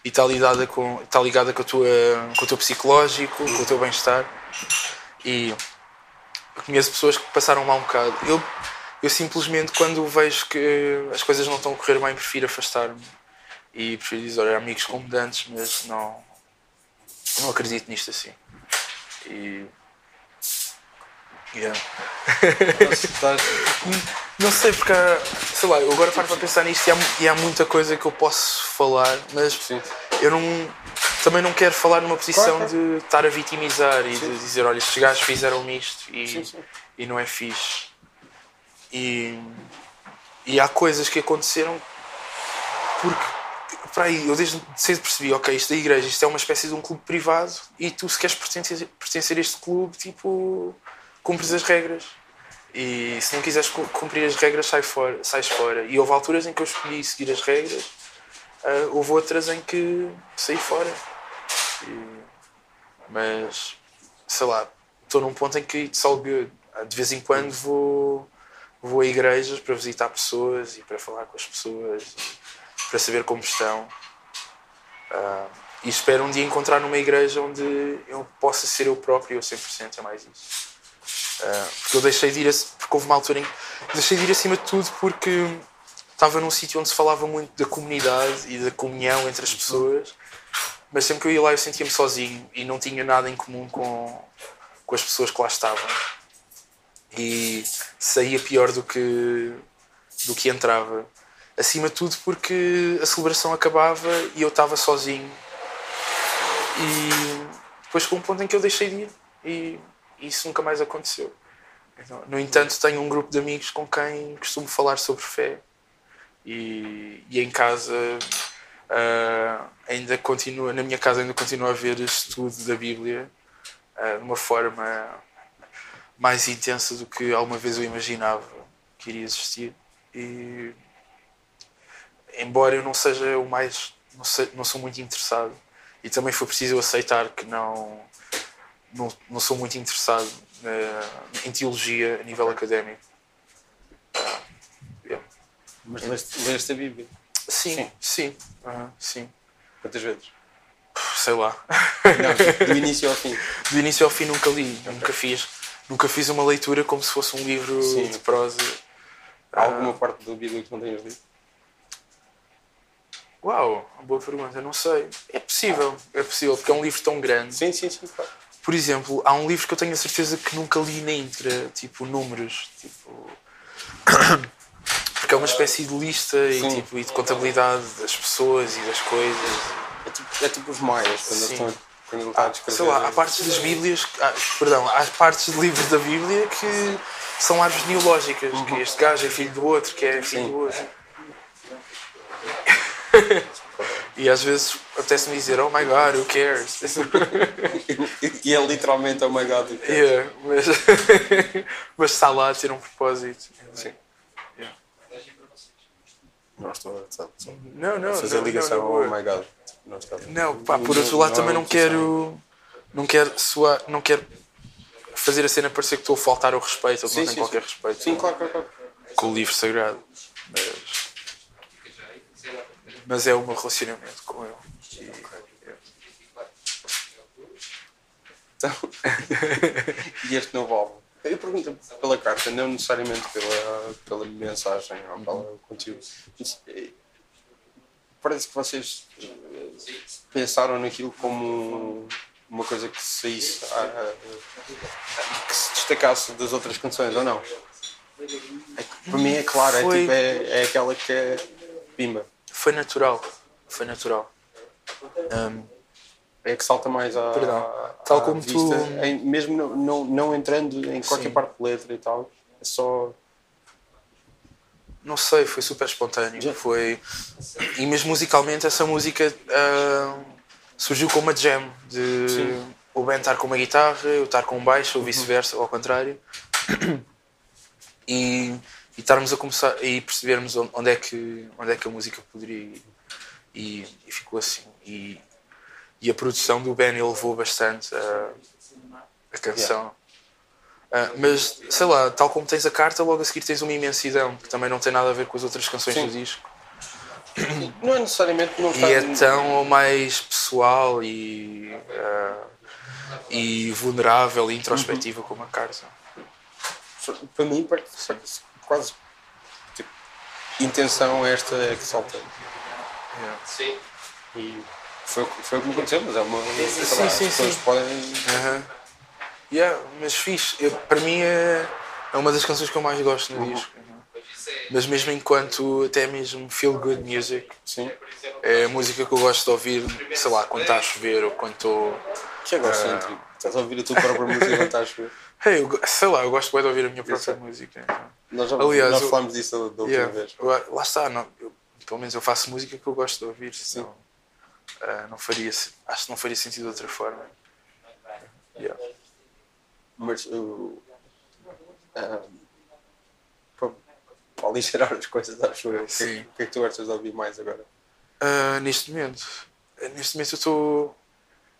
B: e está ligada com, está ligada com, a tua, com o teu psicológico, com o teu bem-estar. E eu conheço pessoas que passaram mal um bocado. Eu eu simplesmente, quando vejo que as coisas não estão a correr bem, prefiro afastar-me e prefiro dizer: olha, amigos como dantes, mas não, não acredito nisto assim. E. Yeah. não sei porque sei lá, eu agora paro para pensar nisto e há, e há, muita coisa que eu posso falar, mas Sim. eu não também não quero falar numa posição claro, de estar a vitimizar e sim. de dizer, olha, estes gajos fizeram isto e, sim, sim. e não é fixe. E, e há coisas que aconteceram porque para aí, eu desde cedo percebi, ok, isto da igreja, isto é uma espécie de um clube privado e tu se queres pertencer, pertencer a este clube, tipo, cumpres as regras. E se não quiseres cumprir as regras, sai fora, sais fora. E houve alturas em que eu escolhi seguir as regras, uh, houve outras em que saí fora. E, mas, sei lá, estou num ponto em que good. De vez em quando vou vou a igrejas para visitar pessoas e para falar com as pessoas, para saber como estão. Uh, e espero um dia encontrar numa igreja onde eu possa ser eu próprio, eu 100%, é mais isso. Uh, porque eu deixei de ir, porque houve uma altura em que deixei de ir acima de tudo porque estava num sítio onde se falava muito da comunidade e da comunhão entre as pessoas, mas sempre que eu ia lá eu sentia-me sozinho e não tinha nada em comum com, com as pessoas que lá estavam. E saía pior do que, do que entrava. Acima de tudo porque a celebração acabava e eu estava sozinho. E depois com um ponto em que eu deixei de ir e isso nunca mais aconteceu. Então, no entanto, tenho um grupo de amigos com quem costumo falar sobre fé e, e em casa uh, ainda continua, na minha casa ainda continua a haver estudo da Bíblia uh, de uma forma mais intensa do que alguma vez eu imaginava que iria existir. E embora eu não seja o mais, não, sei, não sou muito interessado e também foi preciso aceitar que não não, não sou muito interessado uh, em teologia a nível académico. Uh,
A: yeah. Mas leste, leste a Bíblia?
B: Sim, sim. Sim. Uh, sim.
A: Quantas vezes?
B: Sei lá.
A: Não, do início ao fim.
B: Do início ao fim nunca li, okay. nunca fiz. Nunca fiz uma leitura como se fosse um livro sim. de prosa.
A: Há alguma parte da Bíblia que não tenhas lido?
B: Uau, boa pergunta, não sei. É possível, é possível, porque é um livro tão grande.
A: Sim, sim, sim, claro.
B: Por exemplo, há um livro que eu tenho a certeza que nunca li na íntegra, tipo números, tipo. Porque é uma espécie de lista e, tipo, e de contabilidade das pessoas e das coisas.
A: É tipo, é tipo os maias, quando Sim. estão quando ele está a descrever.
B: Sei lá, há partes das Bíblias, há, perdão, há partes de livros da Bíblia que são árvores neológicas, uhum. que este gajo é filho do outro, que é filho Sim. do outro. E às vezes apetece-me dizer, oh my god, who cares?
A: e é literalmente oh my god, who
B: cares? Yeah, mas, mas está lá a ter um propósito.
A: Sim. Não estou a
B: não, não,
A: fazer
B: não,
A: ligação
B: não,
A: ao oh my god.
B: Não, está... não pá, por outro lado também não quero. Não quero soar, não quero fazer a cena parecer que estou a faltar ao respeito ou que não tenho qualquer
A: sim.
B: respeito.
A: Sim, claro, claro, claro.
B: Com o livro sagrado. Mas mas é o meu relacionamento com ele. E,
A: então, e este novo álbum? Eu pergunto pela carta, não necessariamente pela, pela mensagem ou pelo conteúdo. Eh, parece que vocês pensaram naquilo como uma coisa que saísse, que se destacasse das outras canções, ou não? É que, para mim é claro, é, tipo, é, é aquela que é pimba
B: foi natural. Foi natural. Um,
A: é que salta mais a.
B: Perdão. Tal como
A: vista, tu. Em, mesmo não, não, não, entrando em qualquer Sim. parte de letra e tal, é só.
B: Não sei, foi super espontâneo. Já. Foi. E mesmo musicalmente, essa música uh, surgiu como uma jam. De Sim. o Ben estar com uma guitarra, eu estar com um baixo, ou vice-versa, ou ao contrário. E e estarmos a começar e percebermos onde é que onde é que a música poderia ir e, e ficou assim e, e a produção do Ben levou bastante a, a canção yeah. uh, mas sei lá tal como tens a carta logo a seguir tens uma imensidão que também não tem nada a ver com as outras canções Sim. do disco
A: não é necessariamente não
B: e é tão mais pessoal e uh, e vulnerável e introspectiva uhum. como a carta
A: para mim quase tipo, intenção esta é que salta.
B: Yeah. Sim.
A: E foi, foi o que me aconteceu, mas é uma.
B: Sim, sim, lá, sim, as pessoas
A: sim. podem.
B: Uhum. Yeah, mas fixe. Eu, para mim é, é uma das canções que eu mais gosto no uhum. disco. Mas mesmo enquanto até mesmo feel good music,
A: sim.
B: é a música que eu gosto de ouvir, sei lá, quando está a chover ou quando estou.
A: Que é egocêntrico. Uh... Estás a ouvir a tua própria música quando está a chover.
B: Hey, eu, sei lá, eu gosto bem de ouvir a minha própria música. Então.
A: Nós, já, Aliás, nós falámos disso da última
B: yeah,
A: vez.
B: Lá está, não, eu, pelo menos eu faço música que eu gosto de ouvir, senão uh, não faria, acho que não faria sentido de outra forma. Yeah.
A: Mas uh, uh, para, para aligerar as coisas, acho eu, o que, é o que é que tu gostas de ouvir mais agora?
B: Uh, neste momento, neste momento eu estou.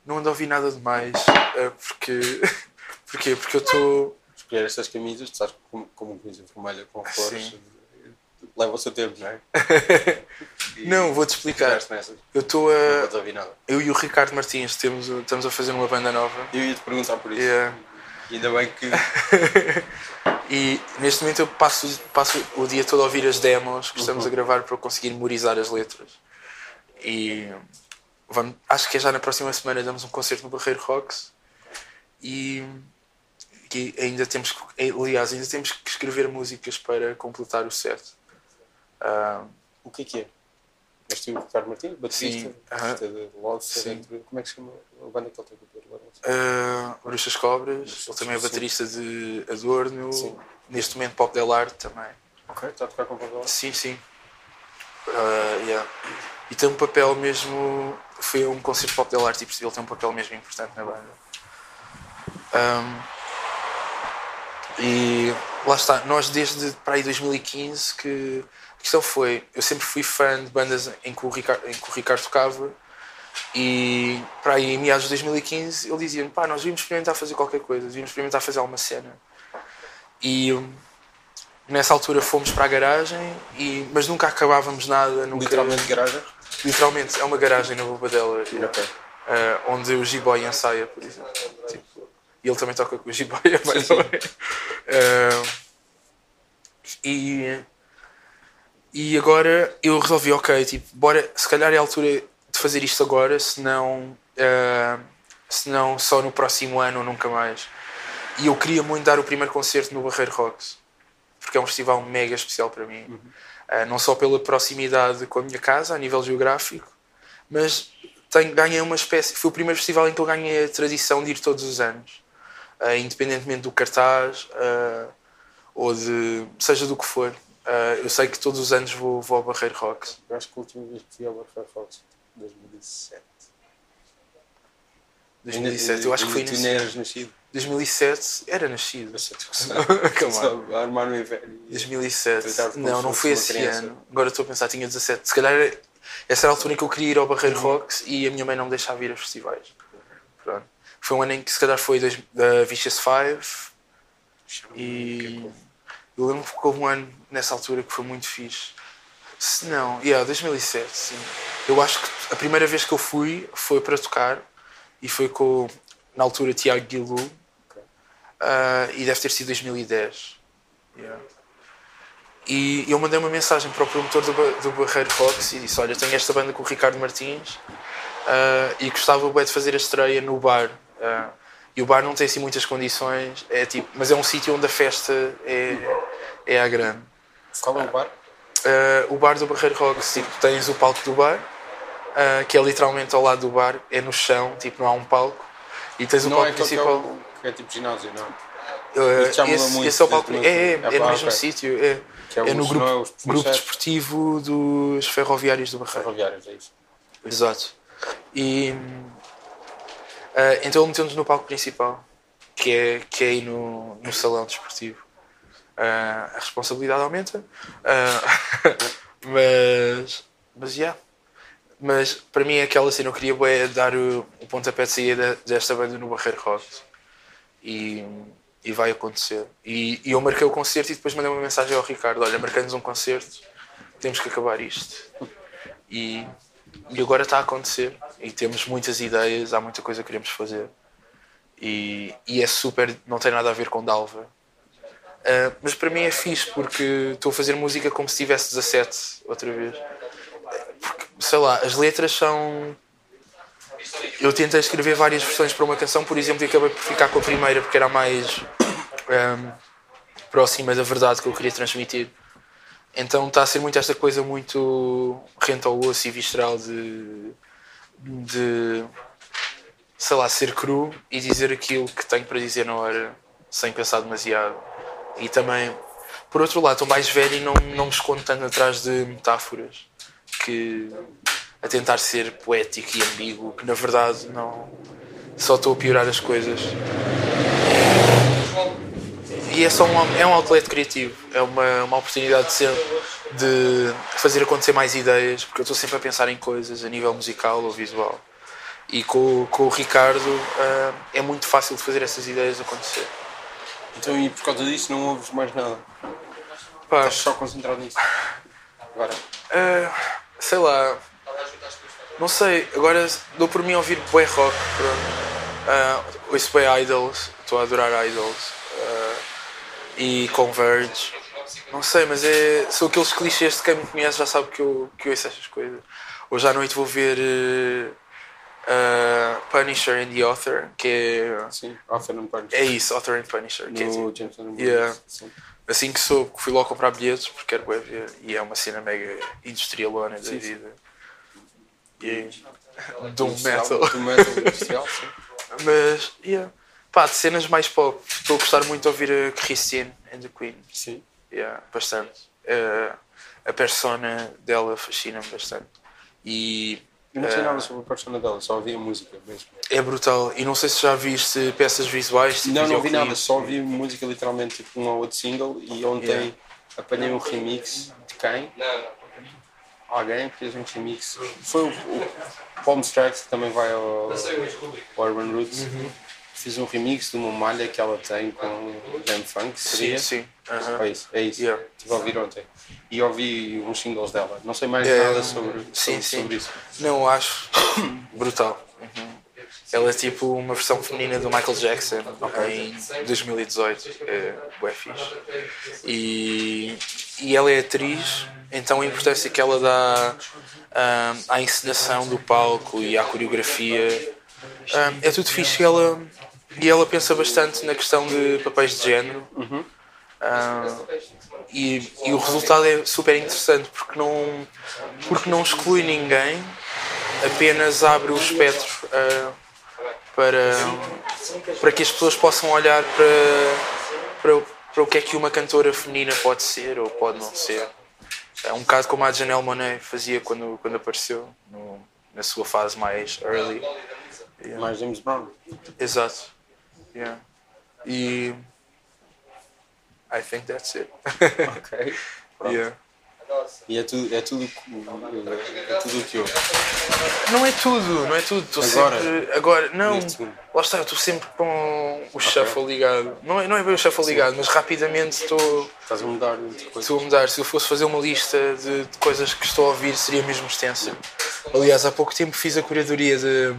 B: Não ando a ouvir nada demais, uh, porque. Porquê? Porque eu estou.
A: Escolher estas camisas, tu sabes como, como camisa vermelha com flores Sim. Leva o seu tempo, não é?
B: não, vou-te explicar. Eu estou a.
A: Não.
B: Eu e o Ricardo Martins temos, estamos a fazer uma banda nova.
A: Eu ia te perguntar por isso.
B: Yeah.
A: E ainda bem que.
B: e neste momento eu passo, passo o dia todo a ouvir as demos que estamos a gravar para conseguir memorizar as letras. E vamos, acho que é já na próxima semana damos um concerto no Barreiro Rocks e, e ainda temos que, aliás, ainda temos que escrever músicas para completar o set. Ah,
A: O que é que é? Mas o Ricardo Martins, baterista,
B: Sim,
A: baterista
B: aham.
A: de Lodge,
B: Sim.
A: como é que se chama a banda que ele tem com o Pedro?
B: Uh, Bruxas Cobras, ele também é
A: Sim.
B: baterista de Adorno,
A: Sim.
B: neste momento Pop Del Arte também.
A: Ok, está a tocar com o Pablo
B: Sim, sim. Uh, yeah. E tem um papel mesmo. Foi um concerto Pop Del Arte e percebi ele tem um papel mesmo importante na banda. Um, e lá está, nós desde para aí 2015 que a questão foi, eu sempre fui fã de bandas em que o Ricardo, em que o Ricardo tocava e para aí em meados de 2015 ele dizia-me, pá, nós devíamos experimentar fazer qualquer coisa, devíamos experimentar fazer alguma cena. E hum, nessa altura fomos para a garagem, e, mas nunca acabávamos nada. Nunca,
A: Literalmente garagem?
B: Literalmente, é uma garagem na Bobadela,
A: Ok.
B: eh, onde o G-Boy ensaia, por exemplo. Tipo, e ele também toca com o G-Boy, way. Eh, e, e agora eu resolvi, ok, tipo, bora, se calhar é a altura de fazer isto agora, senão, eh, senão só no próximo ano ou nunca mais. E eu queria muito dar o primeiro concerto no Barreiro Rocks, porque é um festival mega especial para mim. Uh, não só pela proximidade com a minha casa, a nível geográfico, mas tenho, ganhei uma espécie. Foi o primeiro festival em que eu ganhei a tradição de ir todos os anos, uh, independentemente do cartaz uh, ou de. seja do que for. Uh, eu sei que todos os anos vou, vou ao Barreiro Rocks.
A: Eu acho que a última vez que fui ao Barreiro Fox 2017.
B: 2007, eu acho que foi
A: Tu eras nascido.
B: 2007 era nascido.
A: On. Armar-me em velho.
B: 2007.
A: Tratava como
B: Não, não foi esse ano. Agora estou a pensar, tinha 17. Se calhar essa era a altura em que eu queria ir ao Barreiro Rocks e a minha mãe não me deixava ir a festivais. Pronto. Foi um ano em que se calhar foi dois- da Vicious Five e eu lembro que houve um ano nessa altura que foi muito fixe. Se não, yeah, 2007, sim. Eu acho que a primeira vez que eu fui foi para tocar e foi com, na altura, Tiago Guilu ah, e deve ter sido 2010. Yeah. E eu mandei uma mensagem para o promotor do, do Barreiro Rocks e disse: Olha, tenho esta banda com o Ricardo Martins ah, e gostava bué de fazer a estreia no bar. Ah, e o bar não tem assim muitas condições, é tipo, mas é um sítio onde a festa é, é à grande.
A: Qual é o bar?
B: Uh, o bar do Barreiro Rocks, tipo, tens o palco do bar, uh, que é literalmente ao lado do bar, é no chão, tipo, não há um palco. E tens o
A: Não é
B: palco
A: aquele que é,
B: principal.
A: o- que é tipo ginásio, não?
B: Uh,
A: Isso já muda
B: esse,
A: muito
B: esse é o palco. É, é, é no mesmo sítio. É,
A: é
B: é no grupo,
A: não é os
B: grupo desportivo dos ferroviários do Barreiro.
A: Ferroviários, é isso.
B: Exato. E ah, então meteu-nos no palco principal, que é, que é aí no, no salão desportivo. Ah, a responsabilidade aumenta. Ah, mas, mas, yeah. mas para mim aquela cena eu queria bué dar o, o pontapé de saída desta banda no Barreiro Rock. E, e vai acontecer. E, e eu marquei o concerto e depois mandei uma mensagem ao Ricardo: Olha, marcamos um concerto, temos que acabar isto. E, e agora está a acontecer. E temos muitas ideias, há muita coisa que queremos fazer. E, e é super. não tem nada a ver com Dalva. Ah, mas para mim é fixe porque estou a fazer música como se tivesse 17 outra vez. Porque, sei lá, as letras são. Eu tentei escrever várias versões para uma canção, por exemplo, e acabei por ficar com a primeira porque era mais ahm, próxima da verdade que eu queria transmitir. Então está a ser muito esta coisa muito rente ao osso e visceral de, de sei lá, ser cru e dizer aquilo que tenho para dizer na hora sem pensar demasiado. E também, por outro lado, estou mais velho e não, não me escondo tanto atrás de metáforas que a tentar ser poético e ambíguo, que na verdade não só estou a piorar as coisas. E é só um, é um outlet criativo, é uma, uma oportunidade de, ser, de fazer acontecer mais ideias, porque eu estou sempre a pensar em coisas a nível musical ou visual. E com, com o Ricardo ah, é muito fácil de fazer essas ideias acontecer.
A: Então, e por causa disso, não ouves mais nada?
B: Pá,
A: Estás só concentrado nisso? Agora,
B: ah, sei lá, não sei, agora dou por mim a ouvir bué rock. pronto. Ah, ouço bem Idols, estou a adorar Idols. Uh, e Converge. Não sei, mas é, são aqueles clichês de quem me conhece já sabe que eu, que eu ouço essas coisas. Hoje à noite vou ver uh, uh, Punisher and the Author, que é.
A: Sim, Author and Punisher.
B: É isso, Author and Punisher. Que é,
A: No
B: tipo,
A: James Bond.
B: Yeah.
A: Sim.
B: assim que soube, fui logo comprar bilhetes porque quero bué ver. E é uma cena mega industrialona da
A: Sim, sim.
B: vida. E Doom
A: Industrial,
B: metal.
A: Doom metal industrial, sim.
B: Mas, yeah. Pá, de cenas mais pop, estou a gostar muito de ouvir a Christine and the Queen.
A: Sim.
B: Yeah, bastante. Eh, a persona dela fascina-me bastante. E
A: Eu não sei nada sobre a persona dela, só ouvi a música mesmo.
B: é brutal. E não sei se já viste peças visuais. Tipo
A: Não, não vi nada, só ouvi música literalmente tipo um ou outro single e ontem
B: Yeah.
A: apanhei um remix de quem? Alguém fez um remix. Foi o, o Palm Strikes que também vai ao, ao Urban Roots.
B: Uhum.
A: Fiz um remix de uma malha que ela tem com Jam Funk,
B: Sim,
A: seria?
B: sim. aham.
A: É isso, é isso.
B: Yeah.
A: Estive a ouvir ontem. E ouvi uns singles dela. Não sei mais
B: É,
A: nada sobre,
B: sim,
A: sobre,
B: sim.
A: sobre isso.
B: Não, acho brutal. Uhum. Ela é tipo uma versão feminina do Michael Jackson em 2018. É bué fixe. E, e ela é atriz, então a importância que ela dá ah, à encenação do palco e à coreografia ah, é tudo fixe. Ela, e ela pensa bastante na questão de papéis de género. Ah, e, e o resultado é super interessante porque não, porque não exclui ninguém, apenas abre o espectro ah, para, para que as pessoas possam olhar para, para, para o que é que uma cantora feminina pode ser ou pode não ser. É um bocado como a Janelle Monáe fazia quando, quando apareceu, no- na sua fase mais early. Yeah.
A: Mais James Brown.
B: Exato. Yeah. E. I think that's it.
A: Ok.
B: yeah.
A: E é tudo, é tudo, é tudo o que eu.
B: Não é tudo, não é tudo. Estou
A: Agora?
B: sempre. Agora, não. Lá está, eu estou sempre com o shuffle ligado. Não é, não é bem o shuffle ligado, mas rapidamente estou,
A: Estás a mudar entre coisas.
B: estou a mudar. Se eu fosse fazer uma lista de, de coisas que estou a ouvir, seria mesmo extensa. Aliás, há pouco tempo fiz a curadoria de,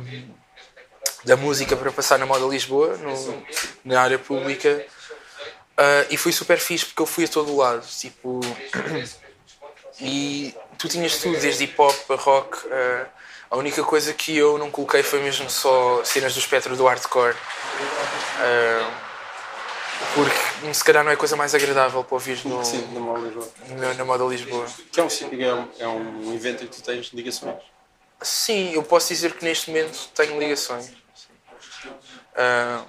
B: da música para passar na Moda Lisboa, no, na área pública. Ah, e foi super fixe porque eu fui a todo lado. Tipo, e tu tinhas tudo, desde hip hop a rock. ah, a única coisa que eu não coloquei foi mesmo só cenas do espectro do hardcore. Ah, porque se calhar não é a coisa mais agradável para ouvir no,
A: Sim, na Moda Lisboa.
B: na, na moda Lisboa.
A: Que é um, é, um, é um evento em que tu tens ligações.
B: Sim, eu posso dizer que neste momento tenho ligações. Ah,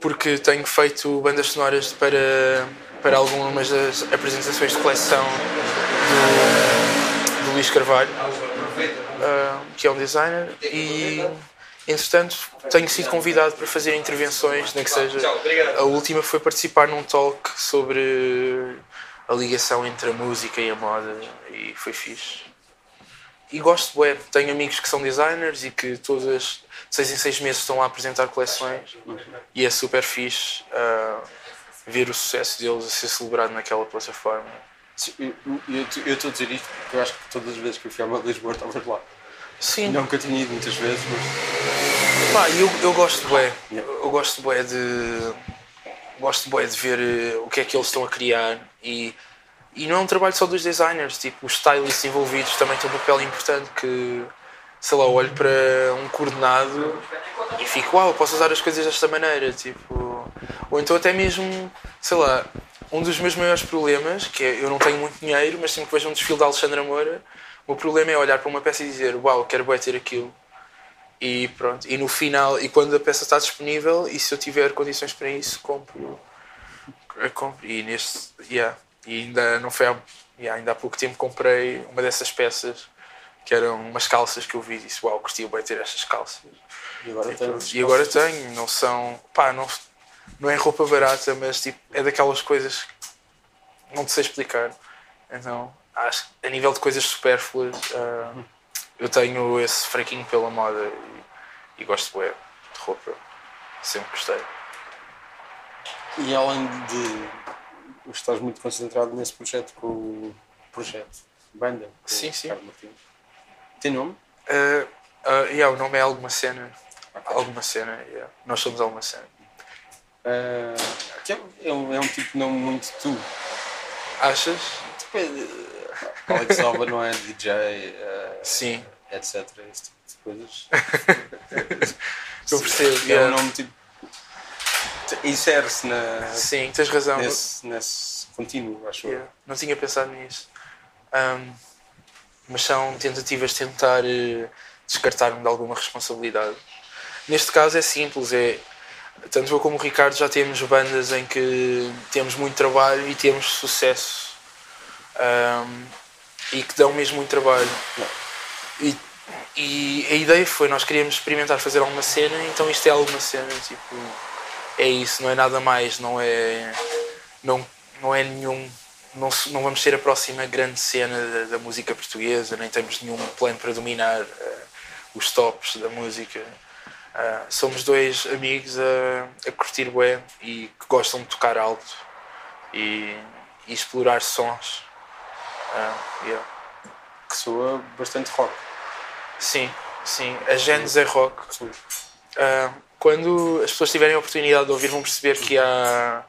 B: porque tenho feito bandas sonoras para, para algumas das apresentações de coleção do, do Luís Carvalho, ah, que é um designer, e entretanto tenho sido convidado para fazer intervenções, nem que seja. A última foi participar num talk sobre a ligação entre a música e a moda, e foi fixe. E gosto web. Tenho amigos que são designers e que todas, seis em seis meses, estão a apresentar coleções. E é super fixe ah, ver o sucesso deles a ser celebrado naquela plataforma.
A: Eu eu- eu estou a dizer isto porque eu acho que todas as vezes que eu fui Moda Lisboa estavas lá.
B: Sim,
A: Nunca tinha ido muitas vezes, mas
B: pá, eu, eu gosto de bué.
A: Yeah.
B: Eu gosto bué de. Gosto bué de ver eh, o que é que eles estão a criar. E, e não é um trabalho só dos designers. Tipo, os stylists envolvidos também têm um papel importante que. Sei lá, olho para um coordenado e fico, uau, posso usar as coisas desta maneira. Tipo, ou então até mesmo, sei lá, um dos meus maiores problemas, que é eu não tenho muito dinheiro, mas sempre que vejo um desfile da Alexandra Moura, o meu problema é olhar para uma peça e dizer, uau, quero bué ter aquilo. E pronto, e no final, e quando a peça está disponível, e se eu tiver condições para isso, compro. eu compro. E neste, yeah, e ainda não foi há, yeah, ainda há pouco tempo comprei uma dessas peças que eram umas calças que eu vi e disse, uau, gostaria bem ter estas calças.
A: e agora tens.
B: E agora tenho, não são. pá, não, não é roupa barata, mas tipo, é daquelas coisas que não te sei explicar. Então, acho que a nível de coisas supérfluas, ah, eu tenho esse fraquinho pela moda e, e gosto bué de roupa. Sempre gostei.
A: E além de. Estás muito concentrado nesse projeto com o projeto Banda. com
B: Sim, sim.
A: Martins. Tem nome?
B: Uh, uh, yeah, o nome é alguma cena. alguma cena, yeah. nós somos alguma cena.
A: Uh, é, é, um, é um tipo não muito tu.
B: Achas?
A: É, Alex Alba não é DJ, uh,
B: Sim.
A: etc. Esse tipo de coisas.
B: Eu percebo.
A: É
B: yeah.
A: um nome tipo. Insere-se na,
B: Sim, tens razão.
A: nesse, nesse contínuo, acho eu.
B: Yeah, Não tinha pensado nisso. Um, mas são tentativas de tentar eh, descartar-me de alguma responsabilidade. Neste caso é simples, é tanto eu como o Ricardo já temos bandas em que temos muito trabalho e temos sucesso um, e que dão mesmo muito trabalho. E, e a ideia foi, nós queríamos experimentar fazer alguma cena, então isto é alguma cena, tipo, é isso, não é nada mais, não é, não, não é nenhum, não, não vamos ser a próxima grande cena da, da música portuguesa, nem temos nenhum plano para dominar eh, os tops da música. Ah, somos dois amigos a, a curtir bué e que gostam de tocar alto e, e explorar sons. Ah, yeah.
A: Que soa bastante rock.
B: Sim, sim. A Genes é rock. Ah, quando as pessoas tiverem a oportunidade de ouvir, vão perceber que há.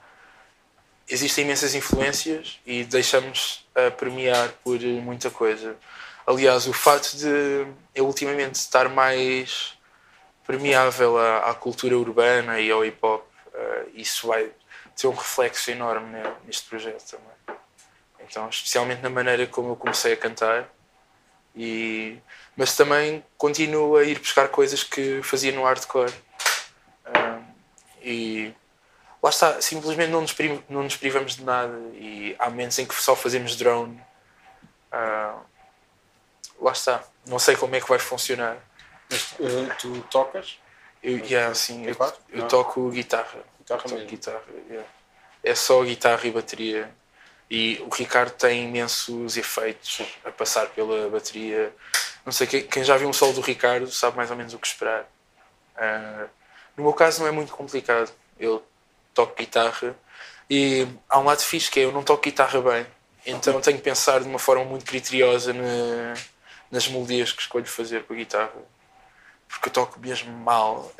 B: Existem imensas influências e deixamos a premiar por muita coisa. Aliás, o fato de eu ultimamente estar mais permeável à, à cultura urbana e ao hip hop, ah, isso vai ter um reflexo enorme ne- neste projeto também. Então, especialmente na maneira como eu comecei a cantar, e, mas também continuo a ir buscar coisas que fazia no hardcore. E lá está, simplesmente não nos, não nos privamos de nada. E há momentos em que só fazemos drone. Ah, lá está, não sei como é que vai funcionar.
A: Mas uh, tu tocas?
B: Eu, yeah, assim, eu, eu toco guitarra.
A: Guitarra
B: Toco
A: mesmo.
B: guitarra, yeah. É só guitarra e bateria. E o Ricardo tem imensos efeitos a passar pela bateria. Não sei, quem, já viu um solo do Ricardo sabe mais ou menos o que esperar. Ah, no meu caso não é muito complicado. Eu toco guitarra e há um lado fixe que é eu não toco guitarra bem. Então tenho que pensar de uma forma muito criteriosa na- nas melodias que escolho fazer com a guitarra. Porque eu toco mesmo mal.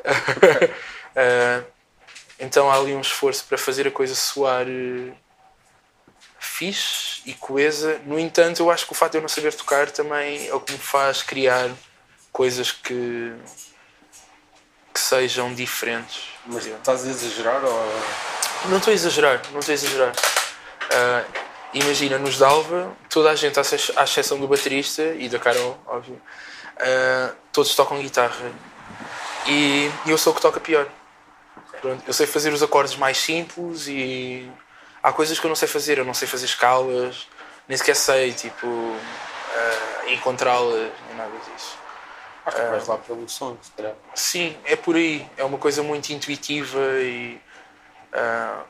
B: Ah, então há ali um esforço para fazer a coisa soar eh, fixe e coesa. No entanto, eu acho que o facto de eu não saber tocar também é o que me faz criar coisas que sejam diferentes.
A: Mas estás a exagerar ou.
B: Não estou a exagerar, não estou a exagerar. Ah, imagina, nos Dalva, toda a gente, à ex- à exceção do baterista e da Carol, óbvio, ah, todos tocam guitarra. E eu sou o que toca pior. Pronto, eu sei fazer os acordes mais simples e há coisas que eu não sei fazer. Eu não sei fazer escalas, nem sequer sei, tipo, ah, encontrá-las, nem nada disso.
A: Que vais lá pelo som, se calhar.
B: Sim, é por aí. É uma coisa muito intuitiva e. ah,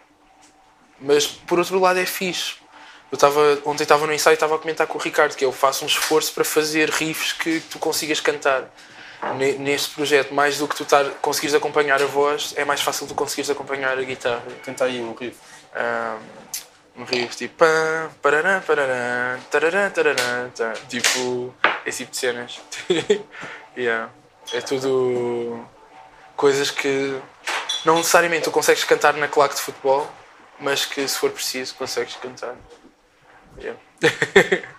B: mas por outro lado é fixe. Eu estava ontem estava no ensaio e estava a comentar com o Ricardo que eu faço um esforço para fazer riffs que tu consigas cantar. Ne- Neste projeto, mais do que tu tar, conseguires acompanhar a voz, é mais fácil tu conseguires acompanhar a guitarra.
A: Canta aí um riff.
B: Ah, um riff tipo pam, parará, parará, tarará, tarará, tá. tipo esse tipo de cenas yeah. é tudo coisas que não necessariamente tu consegues cantar na claque de futebol mas que se for preciso consegues cantar yeah.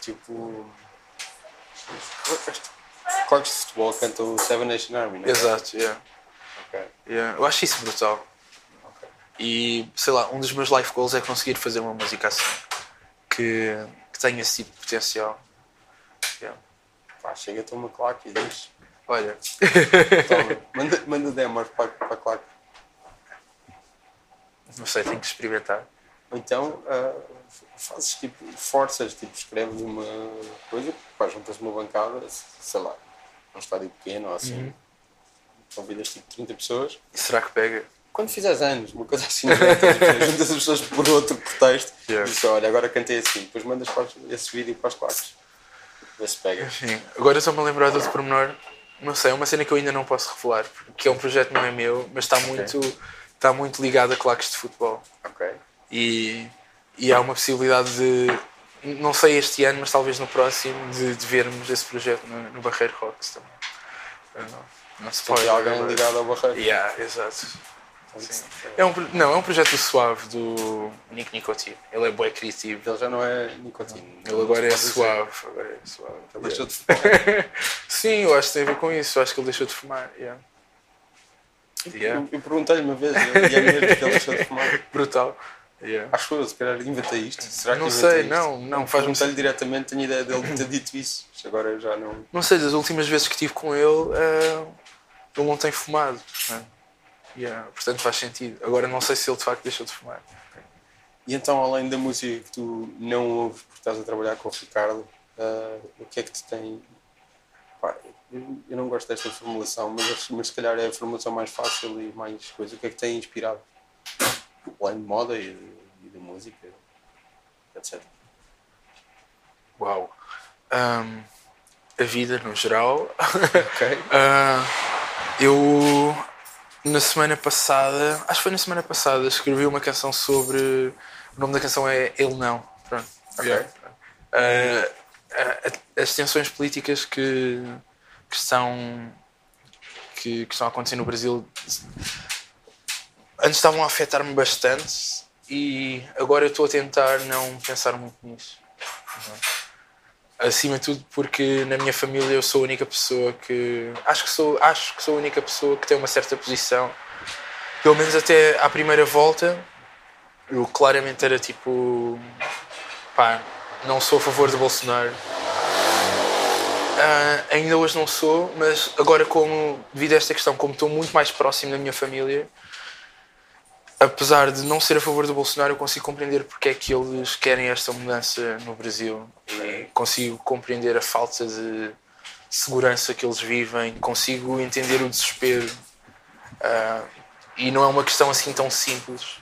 A: Tipo. Claques de futebol cantam o Seven Nation Army, não é?
B: exato yeah.
A: Ok.
B: Yeah. eu acho isso brutal e sei lá um dos meus life goals é conseguir fazer uma música assim que, que tenha esse tipo de potencial.
A: Pá, chega-te uma claque e diz.
B: olha
A: Toma, manda, manda demos para, para a claque.
B: Não sei, tenho que experimentar.
A: Ou então ah, fazes tipo, forças, tipo, escreves uma coisa, pá, juntas uma bancada, sei lá, num estádio pequeno ou assim, convidas tipo 30 pessoas.
B: Será que pega?
A: Quando fizeres anos, uma coisa assim, juntas as pessoas por outro contexto
B: Yeah.
A: e dizes, olha, agora cantei assim, depois mandas esse vídeo para as claques. Vê se pega.
B: Enfim, agora estou-me a lembrar de outro pormenor. Não sei, é uma cena que eu ainda não posso revelar, porque é um projeto que não é meu, mas está muito, está muito ligado a claques de futebol.
A: Ok.
B: E, e há uma possibilidade de, não sei este ano, mas talvez no próximo, de, de vermos esse projeto no, no Barreiro Rocks também. Não, não se pode.
A: alguém ligado ao barreiro.
B: Yeah, exato. Sim. É um, não, é um projeto suave do Nick Nicotine. Ele é bué criativo.
A: Ele já não é nicotina.
B: Ele agora é suave. Agora é suave.
A: Ele deixou de fumar.
B: Sim, eu acho que tem a ver com isso. Eu acho que ele deixou de fumar. Yeah. Yeah.
A: Eu, eu perguntei-lhe uma vez, e é mesmo que ele deixou de fumar.
B: Brutal. Yeah.
A: Acho eu, se calhar inventei isto. Será que
B: Não sei,
A: isto?
B: não, não, faz-me
A: Perguntei-lhe diretamente, tenho ideia dele ter dito isso. Mas agora eu já não.
B: Não sei, das últimas vezes que estive com ele, eh, ele não tem fumado. né? Yeah, portanto faz sentido. Agora não sei se ele de facto deixou de fumar.
A: E então, além da música que tu não ouves porque estás a trabalhar com o Ricardo, ah, o que é que te tem. Pá, eu, não gosto desta formulação, mas, mas se calhar é a formulação mais fácil e mais coisa. O que é que te tem inspirado? Além de moda e, e de música, etc.
B: Uau. Ahm, a vida no geral.
A: Ok.
B: Ah, eu na semana passada, acho que foi na semana passada, escrevi uma canção sobre. O nome da canção é Ele Não. Pronto.
A: Ok.
B: Ah, ah, as tensões políticas que, que estão que, que estão a acontecer no Brasil antes estavam a afetar-me bastante e agora eu estou a tentar não pensar muito nisso. Acima de tudo porque na minha família eu sou a única pessoa que acho que sou acho que sou a única pessoa que tem uma certa posição. Pelo menos até à primeira volta eu claramente era tipo pá, não sou a favor de Bolsonaro. Ah, ainda hoje não sou, mas agora como devido a esta questão, como estou muito mais próximo da minha família, apesar de não ser a favor do Bolsonaro, eu consigo compreender porque é que eles querem esta mudança no Brasil e consigo compreender a falta de segurança que eles vivem, consigo entender o desespero Ah, e não é uma questão assim tão simples.